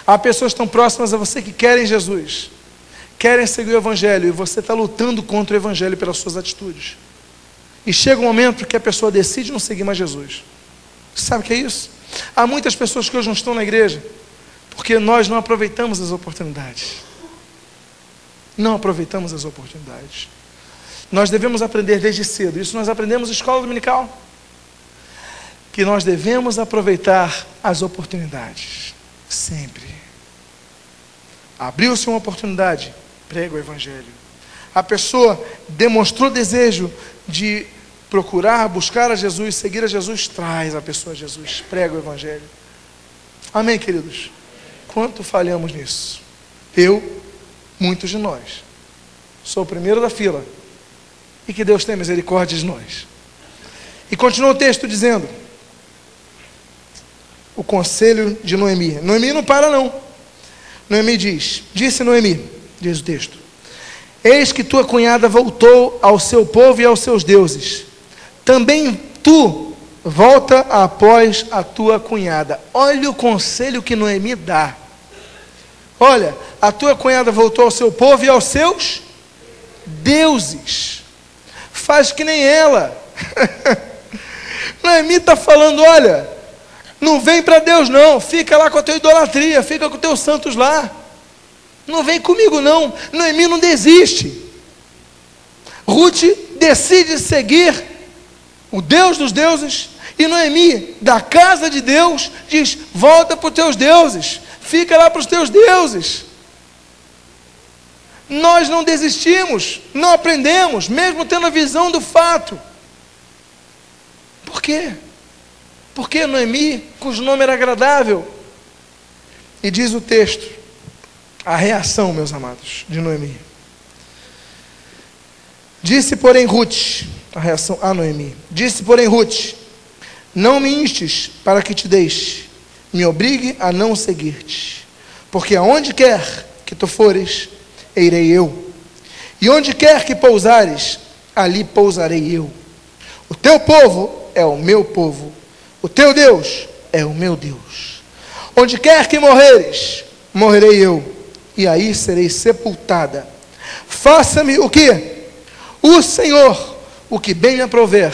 Há pessoas tão próximas a você que querem Jesus, querem seguir o Evangelho, e você está lutando contra o Evangelho pelas suas atitudes. E chega um momento que a pessoa decide não seguir mais Jesus. Sabe o que é isso? Há muitas pessoas que hoje não estão na igreja porque nós não aproveitamos as oportunidades. Não aproveitamos as oportunidades. Nós devemos aprender desde cedo, isso nós aprendemos na escola dominical, que nós devemos aproveitar as oportunidades, sempre. Abriu-se uma oportunidade, prega o Evangelho. A pessoa demonstrou desejo de procurar, buscar a Jesus, seguir a Jesus, traz a pessoa a Jesus, prega o Evangelho. Amém, queridos? Quanto falhamos nisso? Eu, muitos de nós. Sou o primeiro da fila e que Deus tenha misericórdia de nós. E continua o texto dizendo: o conselho de Noemi. Noemi não para, não. Noemi diz: Disse Noemi, diz o texto: Eis que tua cunhada voltou ao seu povo e aos seus deuses. Também tu volta após a tua cunhada. Olha o conselho que Noemi dá. Olha, a tua cunhada voltou ao seu povo e aos seus deuses faz que nem ela. Noemi está falando: olha, não vem para Deus, não, fica lá com a tua idolatria, fica com os teus santos lá. Não vem comigo, não. Noemi não desiste. Ruth decide seguir o Deus dos deuses, e Noemi, da casa de Deus, diz: volta para os teus deuses, fica lá para os teus deuses. Nós não desistimos, não aprendemos, mesmo tendo a visão do fato. Por quê? Porque Noemi, cujo nome era agradável, e diz o texto, a reação, meus amados, de Noemi. Disse, porém, Ruth, a reação a Noemi, disse, porém, Ruth, não me instes para que te deixe, me obrigue a não seguir-te, porque aonde quer que tu fores, irei eu. E onde quer que pousares, ali pousarei eu. O teu povo é o meu povo, o teu Deus é o meu Deus. Onde quer que morreres, morrerei eu, e aí serei sepultada. Faça-me o que? O Senhor, o que bem me aprover,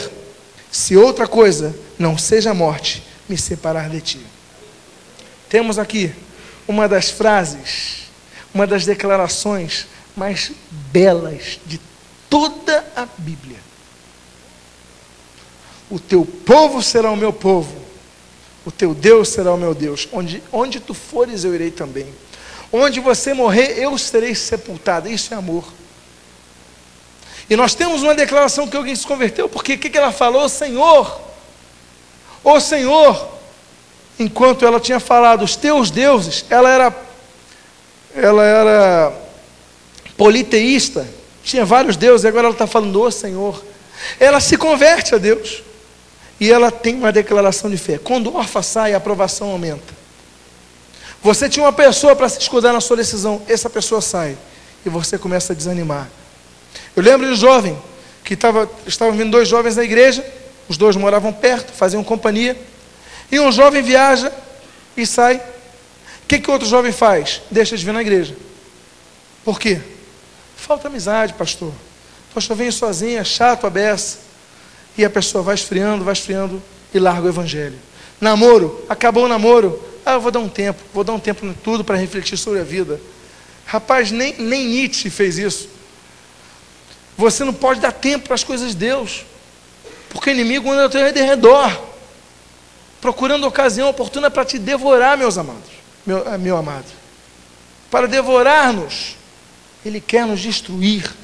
se outra coisa não seja a morte, me separar de ti. Temos aqui uma das frases uma das declarações mais belas de toda a Bíblia. O teu povo será o meu povo, o teu Deus será o meu Deus. Onde, onde tu fores, eu irei também. Onde você morrer, eu serei sepultado. Isso é amor. E nós temos uma declaração que alguém se converteu, porque o que, que ela falou? Senhor, o Senhor, enquanto ela tinha falado os teus deuses, ela era ela era politeísta, tinha vários deuses, e agora ela está falando, ô Senhor. Ela se converte a Deus. E ela tem uma declaração de fé. Quando o órfã sai, a aprovação aumenta. Você tinha uma pessoa para se escudar na sua decisão, essa pessoa sai e você começa a desanimar. Eu lembro de um jovem que estava, estavam vindo dois jovens na igreja, os dois moravam perto, faziam companhia, e um jovem viaja e sai. O que, que outro jovem faz? Deixa de vir na igreja. Por quê? Falta amizade, pastor. Pastor vem sozinho, é chato, abessa. E a pessoa vai esfriando, vai esfriando e larga o evangelho. Namoro, acabou o namoro. Ah, eu vou dar um tempo, vou dar um tempo em tudo para refletir sobre a vida. Rapaz, nem, nem Nietzsche fez isso. Você não pode dar tempo para as coisas de Deus, porque o inimigo anda ao teu redor, procurando ocasião oportuna para te devorar, meus amados, meu, eh, meu amado, para devorar-nos. Ele quer nos destruir.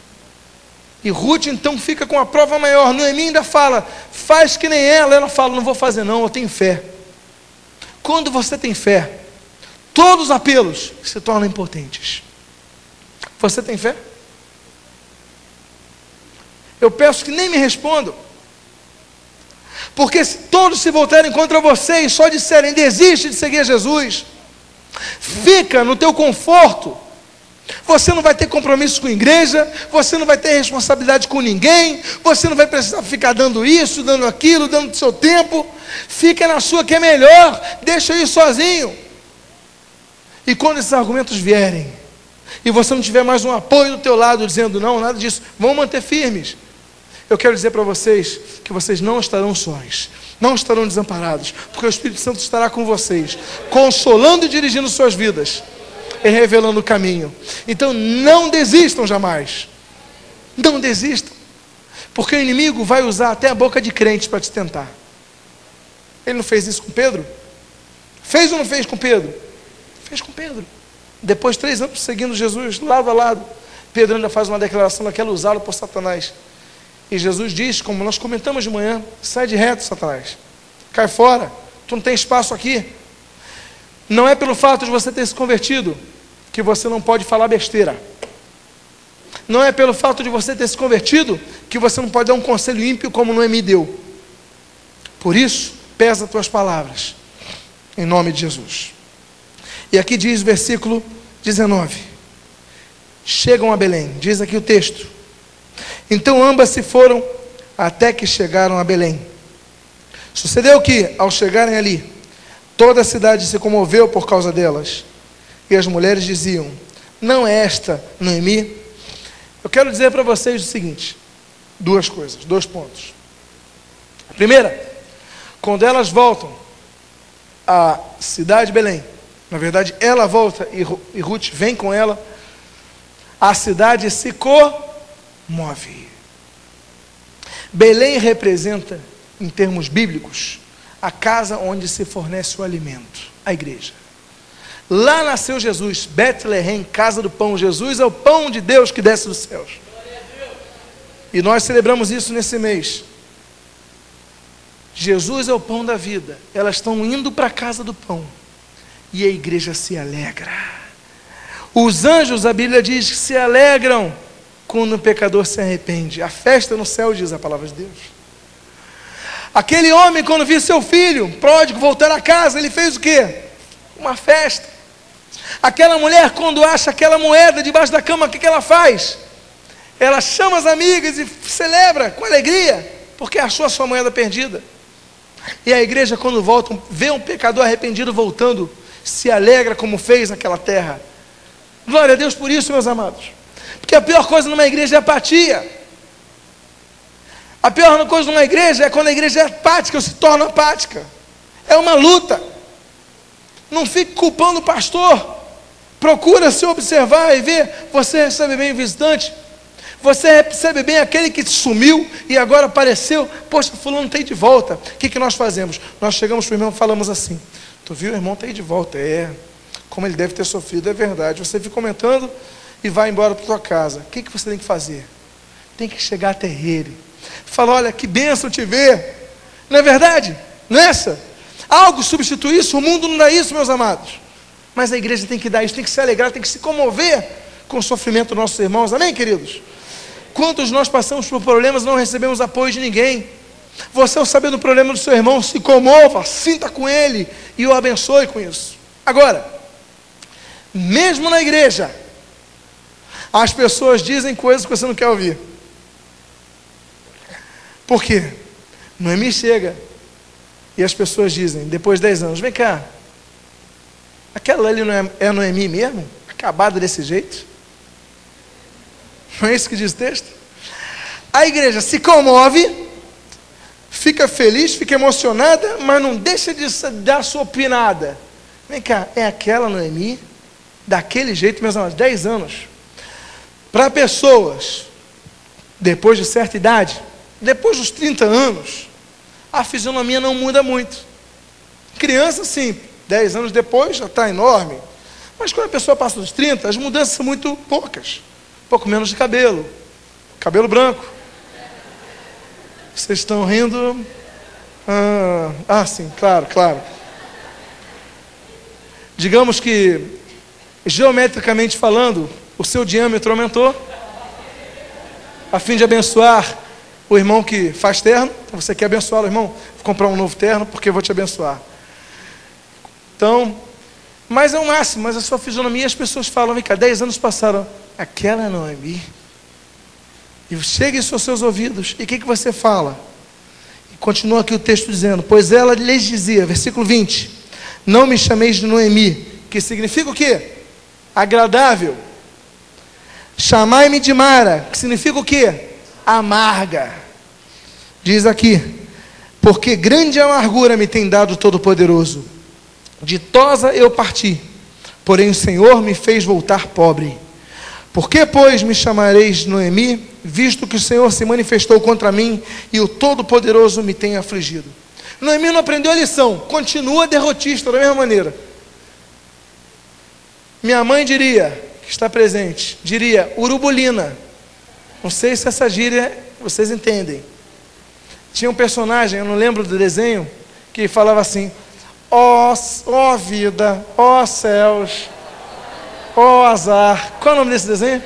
E Ruth então fica com a prova maior. Noemi ainda fala: faz que nem ela. Ela fala: não vou fazer, não, eu tenho fé. Quando você tem fé, todos os apelos se tornam impotentes. Você tem fé? Eu peço que nem me respondam. Porque se todos se voltarem contra você e só disserem desiste de seguir Jesus, fica no teu conforto você não vai ter compromisso com a igreja, você não vai ter responsabilidade com ninguém, você não vai precisar ficar dando isso, dando aquilo, dando seu tempo. Fica na sua que é melhor, deixa ir sozinho. E quando esses argumentos vierem, e você não tiver mais um apoio do teu lado dizendo não, nada disso, vão manter firmes. Eu quero dizer para vocês que vocês não estarão sós, não estarão desamparados, porque o Espírito Santo estará com vocês, consolando e dirigindo suas vidas e revelando o caminho. Então não desistam jamais. Não desistam. Porque o inimigo vai usar até a boca de crente para te tentar. Ele não fez isso com Pedro? Fez ou não fez com Pedro? Fez com Pedro. Depois de três anos seguindo Jesus lado a lado, Pedro ainda faz uma declaração daquela usá-lo por Satanás. E Jesus diz, como nós comentamos de manhã: sai de reto, Satanás. Cai fora. Tu não tem espaço aqui. Não é pelo fato de você ter se convertido que você não pode falar besteira. Não é pelo fato de você ter se convertido que você não pode dar um conselho ímpio como Noemi deu. Por isso, pesa as tuas palavras, em nome de Jesus. E aqui diz o versículo 19: Chegam a Belém, diz aqui o texto. Então ambas se foram até que chegaram a Belém. Sucedeu que, ao chegarem ali, Toda a cidade se comoveu por causa delas. E as mulheres diziam: Não é esta Noemi? Eu quero dizer para vocês o seguinte: duas coisas, dois pontos. A primeira, quando elas voltam à cidade de Belém, na verdade ela volta e Ruth vem com ela, a cidade se comove. Belém representa, em termos bíblicos, a casa onde se fornece o alimento, a igreja. Lá nasceu Jesus, Bethlehem, casa do pão. Jesus é o pão de Deus que desce dos céus. E nós celebramos isso nesse mês. Jesus é o pão da vida. Elas estão indo para a casa do pão. E a igreja se alegra. Os anjos, a Bíblia diz que se alegram quando o pecador se arrepende. A festa no céu, diz a palavra de Deus. Aquele homem, quando viu seu filho pródigo voltar a casa, ele fez o quê? Uma festa. Aquela mulher, quando acha aquela moeda debaixo da cama, o que, que ela faz? Ela chama as amigas e celebra com alegria, porque achou a sua moeda perdida. E a igreja, quando volta, vê um pecador arrependido voltando, se alegra como fez naquela terra. Glória a Deus por isso, meus amados. Porque a pior coisa numa igreja é apatia. A pior coisa numa igreja é quando a igreja é apática ou se torna apática. É uma luta. Não fique culpando o pastor. Procura se observar e ver. Você recebe bem o visitante. Você recebe bem aquele que sumiu e agora apareceu. Poxa, fulano tem de volta. O que, que nós fazemos? Nós chegamos para o irmão e falamos assim. Tu viu, o irmão tem de volta. É. Como ele deve ter sofrido, é verdade. Você fica comentando e vai embora para tua casa. O que, que você tem que fazer? Tem que chegar até ele Fala, olha, que bênção te ver. Não é verdade? Nessa? É Algo substitui isso, o mundo não dá isso, meus amados. Mas a igreja tem que dar isso, tem que se alegrar, tem que se comover com o sofrimento dos nossos irmãos. Amém, queridos? Quantos nós passamos por problemas não recebemos apoio de ninguém? Você, ao saber do problema do seu irmão, se comova, sinta com ele e o abençoe com isso. Agora, mesmo na igreja, as pessoas dizem coisas que você não quer ouvir. Por quê? Noemi chega e as pessoas dizem, depois de 10 anos, vem cá, aquela ali não é, é Noemi mesmo? Acabada desse jeito? Não é isso que diz o texto? A igreja se comove, fica feliz, fica emocionada, mas não deixa de dar sua opinada. Vem cá, é aquela Noemi? Daquele jeito, meus amados, 10 anos. Para pessoas, depois de certa idade, depois dos 30 anos, a fisionomia não muda muito. Criança, sim, 10 anos depois já está enorme. Mas quando a pessoa passa dos 30, as mudanças são muito poucas. Um pouco menos de cabelo, cabelo branco. Vocês estão rindo? Ah, ah, sim, claro, claro. Digamos que, geometricamente falando, o seu diâmetro aumentou, a fim de abençoar o irmão que faz terno. Você quer abençoá-lo, irmão? Vou comprar um novo terno porque vou te abençoar. Então, mas é o máximo, mas a sua fisionomia, as pessoas falam, vem cá, 10 anos passaram, aquela Noemi. E chega isso aos seus ouvidos, e o que, que você fala? Continua aqui o texto dizendo, pois ela lhes dizia, versículo 20, não me chameis de Noemi, que significa o quê? Agradável. Chamai-me de Mara, que significa o quê? Amarga. Diz aqui, porque grande amargura me tem dado Todo-Poderoso. Ditosa eu parti, porém o Senhor me fez voltar pobre. Por que, pois, me chamareis Noemi, visto que o Senhor se manifestou contra mim e o Todo-Poderoso me tem afligido? Noemi não aprendeu a lição, continua derrotista da mesma maneira. Minha mãe diria, que está presente, diria urubulina. Não sei se essa gíria vocês entendem. Tinha um personagem, eu não lembro do desenho, que falava assim: ó oh, oh vida, ó oh céus, ó azar. Qual é o nome desse desenho?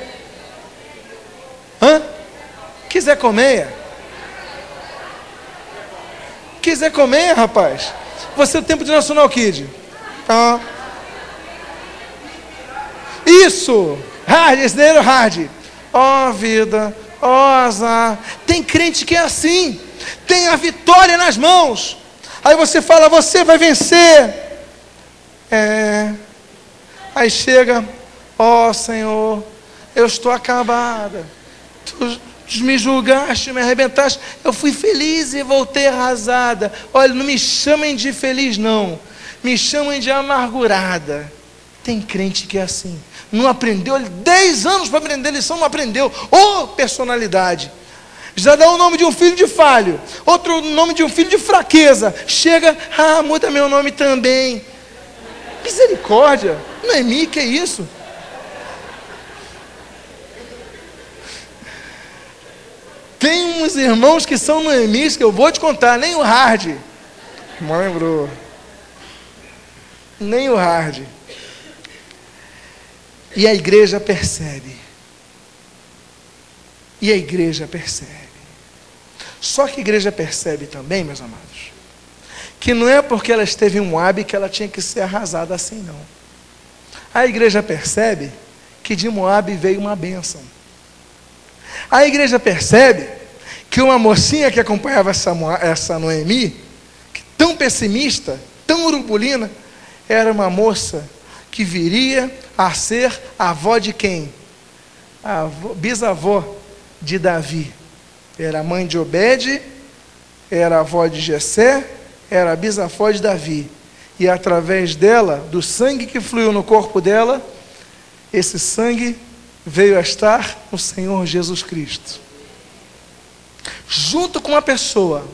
Hã? Quiser comer? quiser comer, rapaz. Você é o tempo de National Kid. Ah. Isso! Hard, esse era hard. Ó oh, vida, ó oh, azar. Tem crente que é assim. Tem a vitória nas mãos. Aí você fala, você vai vencer. É. Aí chega, ó oh, Senhor, eu estou acabada. Tu, me julgaste, me arrebentaste. Eu fui feliz e voltei arrasada. Olha, não me chamem de feliz, não. Me chamem de amargurada. Tem crente que é assim. Não aprendeu, dez anos para aprender lição, não aprendeu. Ô oh, personalidade. Já dá o nome de um filho de falho, outro nome de um filho de fraqueza. Chega, ah, muda meu nome também. Misericórdia, não é que é isso? Tem uns irmãos que são noemis que eu vou te contar, nem o hard. Não lembrou. Nem o hard. E a igreja percebe. E a igreja percebe. Só que a igreja percebe também, meus amados, que não é porque ela esteve em hábito que ela tinha que ser arrasada assim, não. A igreja percebe que de Moab veio uma bênção. A igreja percebe que uma mocinha que acompanhava essa, essa Noemi, tão pessimista, tão urubulina, era uma moça que viria a ser avó de quem? A avó, bisavó de Davi. Era mãe de Obed, era avó de Jessé, era bisavó de Davi. E através dela, do sangue que fluiu no corpo dela, esse sangue veio a estar no Senhor Jesus Cristo. Junto com uma pessoa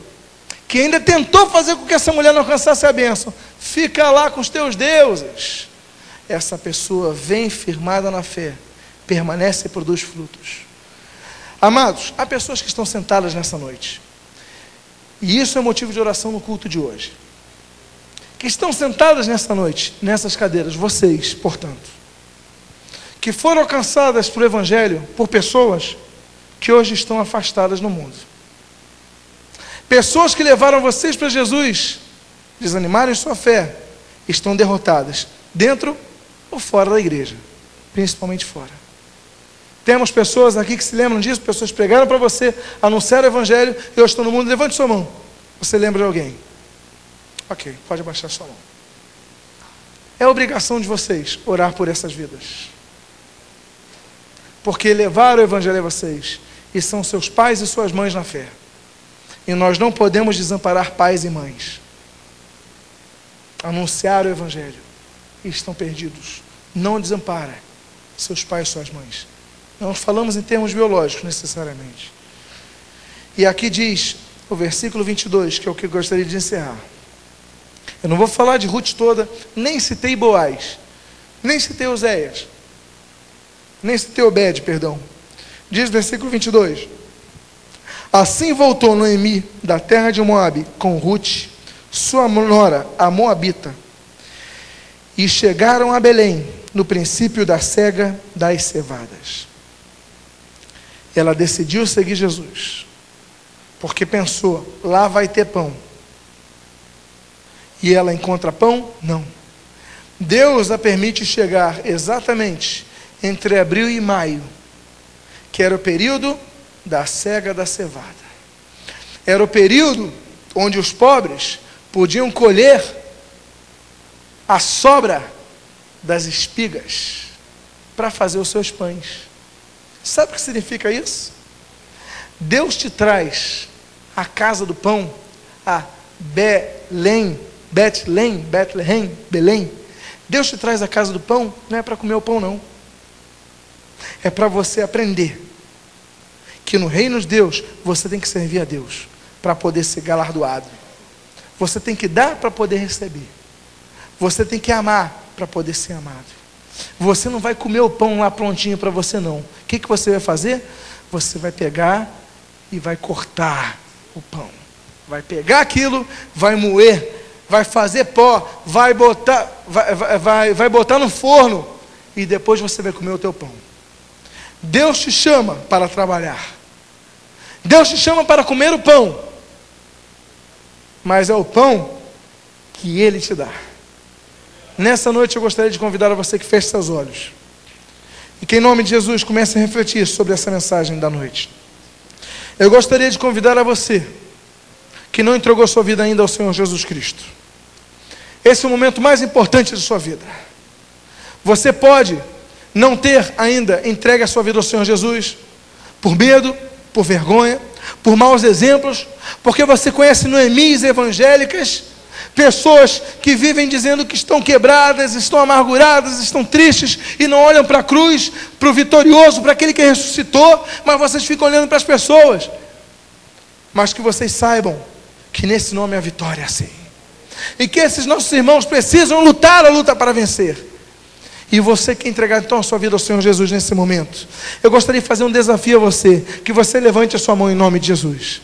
que ainda tentou fazer com que essa mulher não alcançasse a bênção, fica lá com os teus deuses. Essa pessoa vem firmada na fé, permanece e produz frutos. Amados, há pessoas que estão sentadas nessa noite, e isso é motivo de oração no culto de hoje, que estão sentadas nessa noite, nessas cadeiras, vocês, portanto que foram alcançadas pelo Evangelho por pessoas que hoje estão afastadas no mundo. Pessoas que levaram vocês para Jesus, desanimaram sua fé, estão derrotadas, dentro ou fora da igreja, principalmente fora. Temos pessoas aqui que se lembram disso, pessoas pregaram para você, anunciaram o evangelho e estão no mundo. Levante sua mão. Você lembra de alguém? Ok, pode abaixar sua mão. É obrigação de vocês orar por essas vidas. Porque levaram o evangelho a vocês e são seus pais e suas mães na fé. E nós não podemos desamparar pais e mães. Anunciar o evangelho e estão perdidos. Não desampara seus pais e suas mães. Não falamos em termos biológicos necessariamente. E aqui diz o versículo 22, que é o que eu gostaria de encerrar. Eu não vou falar de Ruth toda, nem citei Boaz, nem citei Oséias, nem citei Obed, perdão. Diz o versículo 22. Assim voltou Noemi da terra de Moabe com Ruth, sua nora, a Moabita, e chegaram a Belém no princípio da cega das cevadas ela decidiu seguir Jesus, porque pensou: lá vai ter pão. E ela encontra pão? Não. Deus a permite chegar exatamente entre abril e maio, que era o período da cega da cevada. Era o período onde os pobres podiam colher a sobra das espigas para fazer os seus pães. Sabe o que significa isso? Deus te traz a casa do pão, a Belém, Betlém, Bethlehem, Belém. Deus te traz a casa do pão, não é para comer o pão, não. É para você aprender que no reino de Deus você tem que servir a Deus para poder ser galardoado. Você tem que dar para poder receber. Você tem que amar para poder ser amado. Você não vai comer o pão lá prontinho para você, não. O que, que você vai fazer? Você vai pegar e vai cortar o pão. Vai pegar aquilo, vai moer, vai fazer pó, vai botar, vai, vai, vai botar no forno e depois você vai comer o teu pão. Deus te chama para trabalhar. Deus te chama para comer o pão. Mas é o pão que Ele te dá. Nessa noite eu gostaria de convidar a você que feche seus olhos. E que em nome de Jesus comece a refletir sobre essa mensagem da noite. Eu gostaria de convidar a você que não entregou sua vida ainda ao Senhor Jesus Cristo. Esse é o momento mais importante de sua vida. Você pode não ter ainda entregue a sua vida ao Senhor Jesus por medo, por vergonha, por maus exemplos, porque você conhece Noemias evangélicas Pessoas que vivem dizendo que estão quebradas, estão amarguradas, estão tristes e não olham para a cruz, para o vitorioso, para aquele que ressuscitou, mas vocês ficam olhando para as pessoas. Mas que vocês saibam que nesse nome a vitória assim. E que esses nossos irmãos precisam lutar a luta para vencer. E você que entregar então a sua vida ao Senhor Jesus nesse momento, eu gostaria de fazer um desafio a você, que você levante a sua mão em nome de Jesus.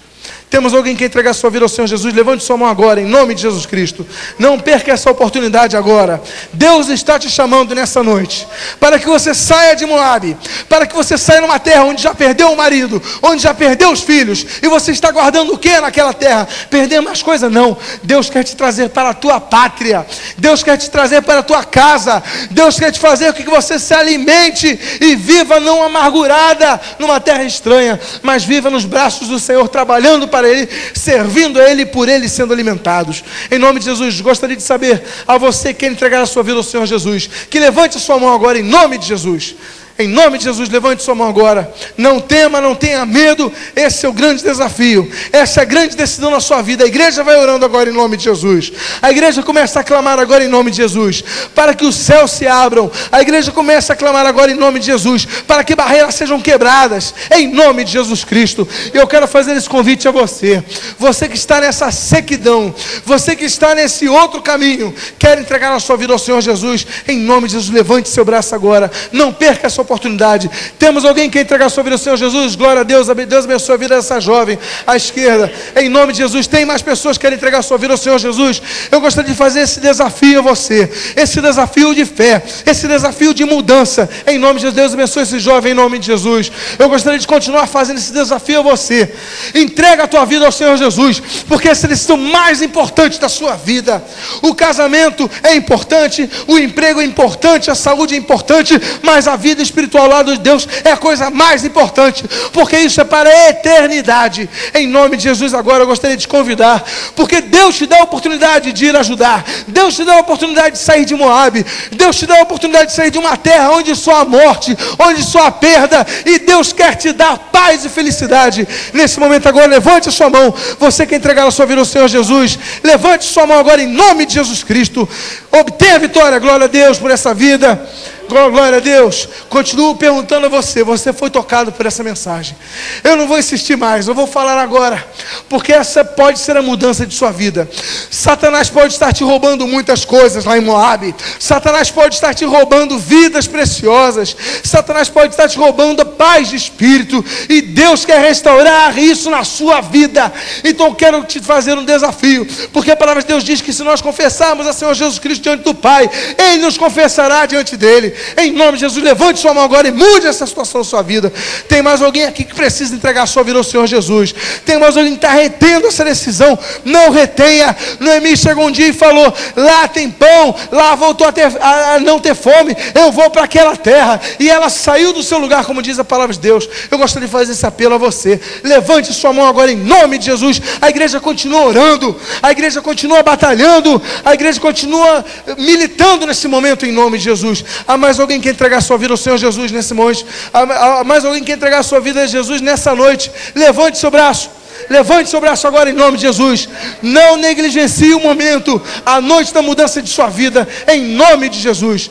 Temos alguém que entregar sua vida ao Senhor Jesus? Levante sua mão agora, em nome de Jesus Cristo. Não perca essa oportunidade agora. Deus está te chamando nessa noite para que você saia de Moab, para que você saia numa terra onde já perdeu o marido, onde já perdeu os filhos, e você está guardando o que naquela terra? Perder mais coisa? Não. Deus quer te trazer para a tua pátria, Deus quer te trazer para a tua casa, Deus quer te fazer com que você se alimente e viva não amargurada numa terra estranha, mas viva nos braços do Senhor, trabalhando para para Ele, servindo a Ele e por Ele sendo alimentados. Em nome de Jesus, gostaria de saber a você que quer entregar a sua vida ao Senhor Jesus, que levante a sua mão agora em nome de Jesus. Em nome de Jesus, levante sua mão agora. Não tema, não tenha medo. Esse é o grande desafio. Essa é a grande decisão na sua vida. A igreja vai orando agora em nome de Jesus. A igreja começa a clamar agora em nome de Jesus. Para que os céus se abram. A igreja começa a clamar agora em nome de Jesus. Para que barreiras sejam quebradas. Em nome de Jesus Cristo. Eu quero fazer esse convite a você. Você que está nessa sequidão. Você que está nesse outro caminho. Quer entregar a sua vida ao Senhor Jesus. Em nome de Jesus, levante seu braço agora. Não perca essa oportunidade. Temos alguém que entregar sua vida ao Senhor Jesus? Glória a Deus, Deus abençoe a vida dessa jovem à esquerda. Em nome de Jesus, tem mais pessoas que querem entregar sua vida ao Senhor Jesus? Eu gostaria de fazer esse desafio a você, esse desafio de fé, esse desafio de mudança. Em nome de Jesus, Deus abençoe esse jovem em nome de Jesus. Eu gostaria de continuar fazendo esse desafio a você. Entrega a tua vida ao Senhor Jesus, porque essa é a decisão mais importante da sua vida. O casamento é importante, o emprego é importante, a saúde é importante, mas a vida espiritual lá de Deus é a coisa mais importante, porque isso é para a eternidade. Em nome de Jesus, agora eu gostaria de te convidar, porque Deus te dá a oportunidade de ir ajudar, Deus te dá a oportunidade de sair de Moab, Deus te dá a oportunidade de sair de uma terra onde só há morte, onde só há perda, e Deus quer te dar paz e felicidade. Nesse momento agora, levante a sua mão, você que entregar a sua vida ao Senhor Jesus, levante sua mão agora em nome de Jesus Cristo, obtenha a vitória, glória a Deus por essa vida. Glória a Deus. Continuo perguntando a você. Você foi tocado por essa mensagem. Eu não vou insistir mais. Eu vou falar agora. Porque essa pode ser a mudança de sua vida. Satanás pode estar te roubando muitas coisas lá em Moab. Satanás pode estar te roubando vidas preciosas. Satanás pode estar te roubando a paz de espírito. E Deus quer restaurar isso na sua vida. Então quero te fazer um desafio. Porque a palavra de Deus diz que se nós confessarmos a Senhor Jesus Cristo diante do Pai, Ele nos confessará diante dele. Em nome de Jesus, levante sua mão agora e mude essa situação da sua vida. Tem mais alguém aqui que precisa entregar sua vida ao Senhor Jesus. Tem mais alguém que está retendo essa decisão. Não retenha. Noemi chegou um dia e falou: Lá tem pão, lá voltou a, ter, a não ter fome. Eu vou para aquela terra. E ela saiu do seu lugar, como diz a palavra de Deus. Eu gostaria de fazer esse apelo a você. Levante sua mão agora em nome de Jesus. A igreja continua orando, a igreja continua batalhando, a igreja continua militando nesse momento em nome de Jesus. A mais alguém que entregar sua vida ao Senhor Jesus nesse monte? Há mais alguém que entregar sua vida a Jesus nessa noite? Levante seu braço. Levante seu braço agora em nome de Jesus. Não negligencie o momento, a noite da mudança de sua vida, em nome de Jesus.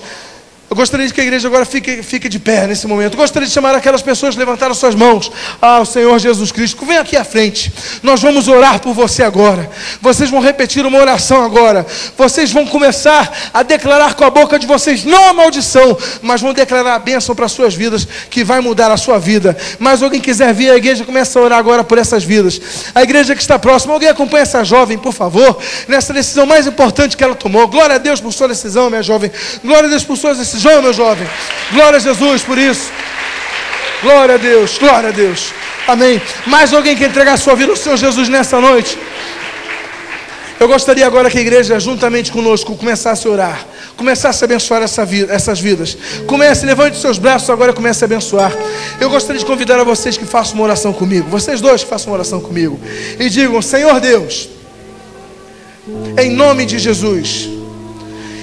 Eu gostaria que a igreja agora fique, fique de pé nesse momento. Gostaria de chamar aquelas pessoas que levantaram suas mãos ao Senhor Jesus Cristo. Vem aqui à frente. Nós vamos orar por você agora. Vocês vão repetir uma oração agora. Vocês vão começar a declarar com a boca de vocês, não a maldição, mas vão declarar a bênção para as suas vidas, que vai mudar a sua vida. Mas alguém quiser vir, a igreja começa a orar agora por essas vidas. A igreja que está próxima, alguém acompanha essa jovem, por favor, nessa decisão mais importante que ela tomou. Glória a Deus por sua decisão, minha jovem. Glória a Deus por sua decisão decisão, meu jovem. Glória a Jesus por isso. Glória a Deus, glória a Deus. Amém. Mais alguém que entregar sua vida ao Senhor Jesus nessa noite? Eu gostaria agora que a igreja, juntamente conosco, começasse a orar, começasse a abençoar essa vida, essas vidas. Comece, levante seus braços agora e comece a abençoar. Eu gostaria de convidar a vocês que façam uma oração comigo, vocês dois que façam uma oração comigo, e digam: Senhor Deus, em nome de Jesus,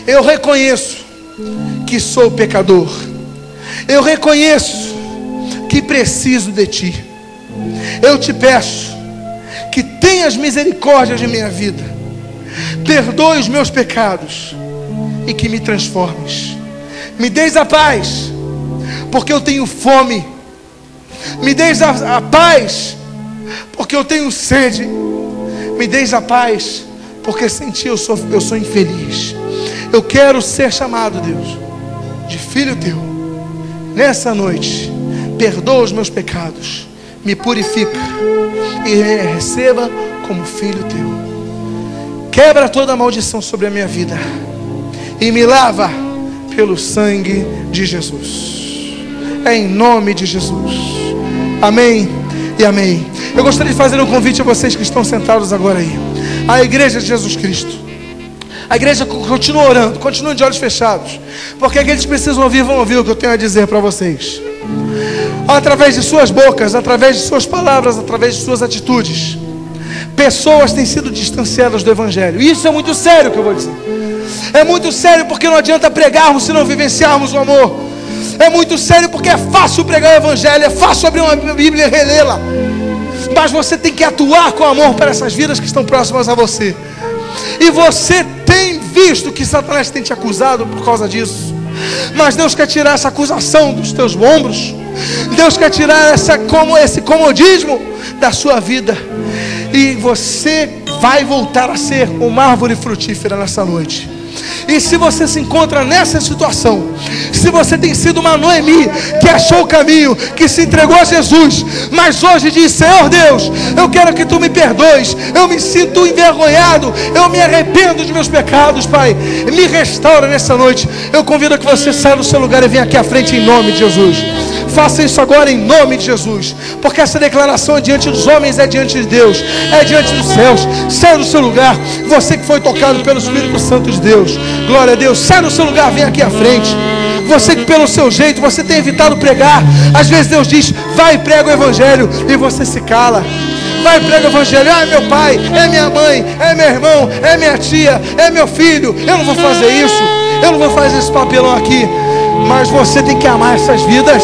eu reconheço que sou pecador. Eu reconheço que preciso de ti. Eu te peço que tenhas misericórdia de minha vida. Perdoe os meus pecados e que me transformes. Me deis a paz, porque eu tenho fome. Me deis a, a paz, porque eu tenho sede. Me deis a paz, porque sem ti eu sou, eu sou infeliz. Eu quero ser chamado, Deus, de filho teu. Nessa noite, perdoa os meus pecados, me purifica e receba como filho teu. Quebra toda maldição sobre a minha vida e me lava pelo sangue de Jesus. É em nome de Jesus. Amém e amém. Eu gostaria de fazer um convite a vocês que estão sentados agora aí. A igreja de Jesus Cristo. A igreja continua orando, continua de olhos fechados, porque aqueles que precisam ouvir vão ouvir o que eu tenho a dizer para vocês. Através de suas bocas, através de suas palavras, através de suas atitudes, pessoas têm sido distanciadas do Evangelho. Isso é muito sério que eu vou dizer. É muito sério porque não adianta pregarmos se não vivenciarmos o amor. É muito sério porque é fácil pregar o Evangelho, é fácil abrir uma Bíblia e relê-la. Mas você tem que atuar com amor para essas vidas que estão próximas a você. E você tem visto que Satanás tem te acusado por causa disso. Mas Deus quer tirar essa acusação dos teus ombros. Deus quer tirar essa, como, esse comodismo da sua vida. E você vai voltar a ser uma árvore frutífera nessa noite. E se você se encontra nessa situação, se você tem sido uma Noemi que achou o caminho, que se entregou a Jesus, mas hoje diz: Senhor Deus, eu quero que tu me perdoes, eu me sinto envergonhado, eu me arrependo de meus pecados, Pai, me restaura nessa noite. Eu convido que você saia do seu lugar e venha aqui à frente em nome de Jesus. Faça isso agora em nome de Jesus, porque essa declaração é diante dos homens, é diante de Deus, é diante dos céus. Saia do seu lugar, você que foi tocado pelo Espírito Santo de Deus, glória a Deus. Saia do seu lugar, vem aqui à frente. Você que pelo seu jeito, você tem evitado pregar. Às vezes Deus diz, vai e prega o Evangelho, e você se cala. Vai e prega o Evangelho. Ah, é meu pai, é minha mãe, é meu irmão, é minha tia, é meu filho. Eu não vou fazer isso, eu não vou fazer esse papelão aqui. Mas você tem que amar essas vidas.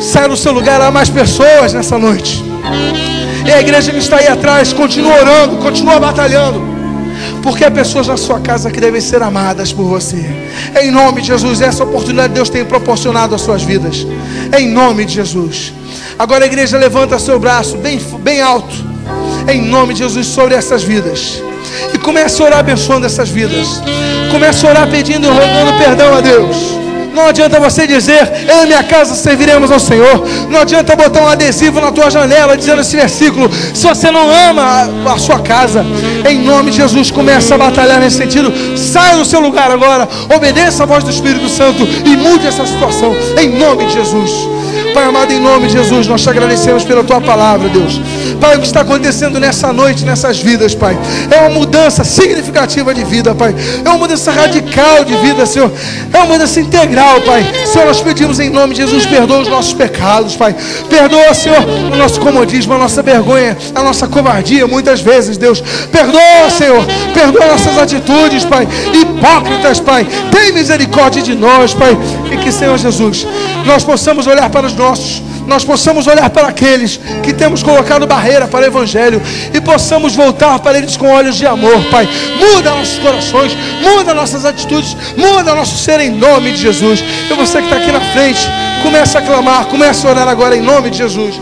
Saia do seu lugar a mais pessoas nessa noite. E a igreja que está aí atrás continua orando, continua batalhando. Porque há pessoas na sua casa que devem ser amadas por você. Em nome de Jesus, essa oportunidade Deus tem proporcionado às suas vidas. Em nome de Jesus. Agora a igreja levanta seu braço bem, bem alto. Em nome de Jesus sobre essas vidas. E comece a orar abençoando essas vidas. Comece a orar pedindo e rogando perdão a Deus. Não adianta você dizer, eu e minha casa serviremos ao Senhor. Não adianta botar um adesivo na tua janela dizendo esse versículo. Se você não ama a, sua casa, em nome de Jesus, comece a batalhar nesse sentido. Saia do seu lugar agora, obedeça a voz do Espírito Santo e mude essa situação, em nome de Jesus. Pai amado, em nome de Jesus, nós te agradecemos pela tua palavra, Deus. Pai, o que está acontecendo nessa noite, nessas vidas, Pai, é uma mudança significativa de vida, Pai. É uma mudança radical de vida, Senhor. É uma mudança integral, Pai. Senhor, nós pedimos em nome de Jesus, perdoa os nossos pecados, Pai. Perdoa, Senhor, o nosso comodismo, a nossa vergonha, a nossa covardia, muitas vezes, Deus. Perdoa, Senhor. Perdoa nossas atitudes, Pai. Hipócritas, Pai. Tem misericórdia de nós, Pai. E que, Senhor Jesus, nós possamos olhar para os nossos nós possamos olhar para aqueles que temos colocado barreira para o Evangelho e possamos voltar para eles com olhos de amor, Pai. Muda nossos corações, muda nossas atitudes, muda nosso ser em nome de Jesus. E você que está aqui na frente, comece a clamar, comece a orar agora em nome de Jesus.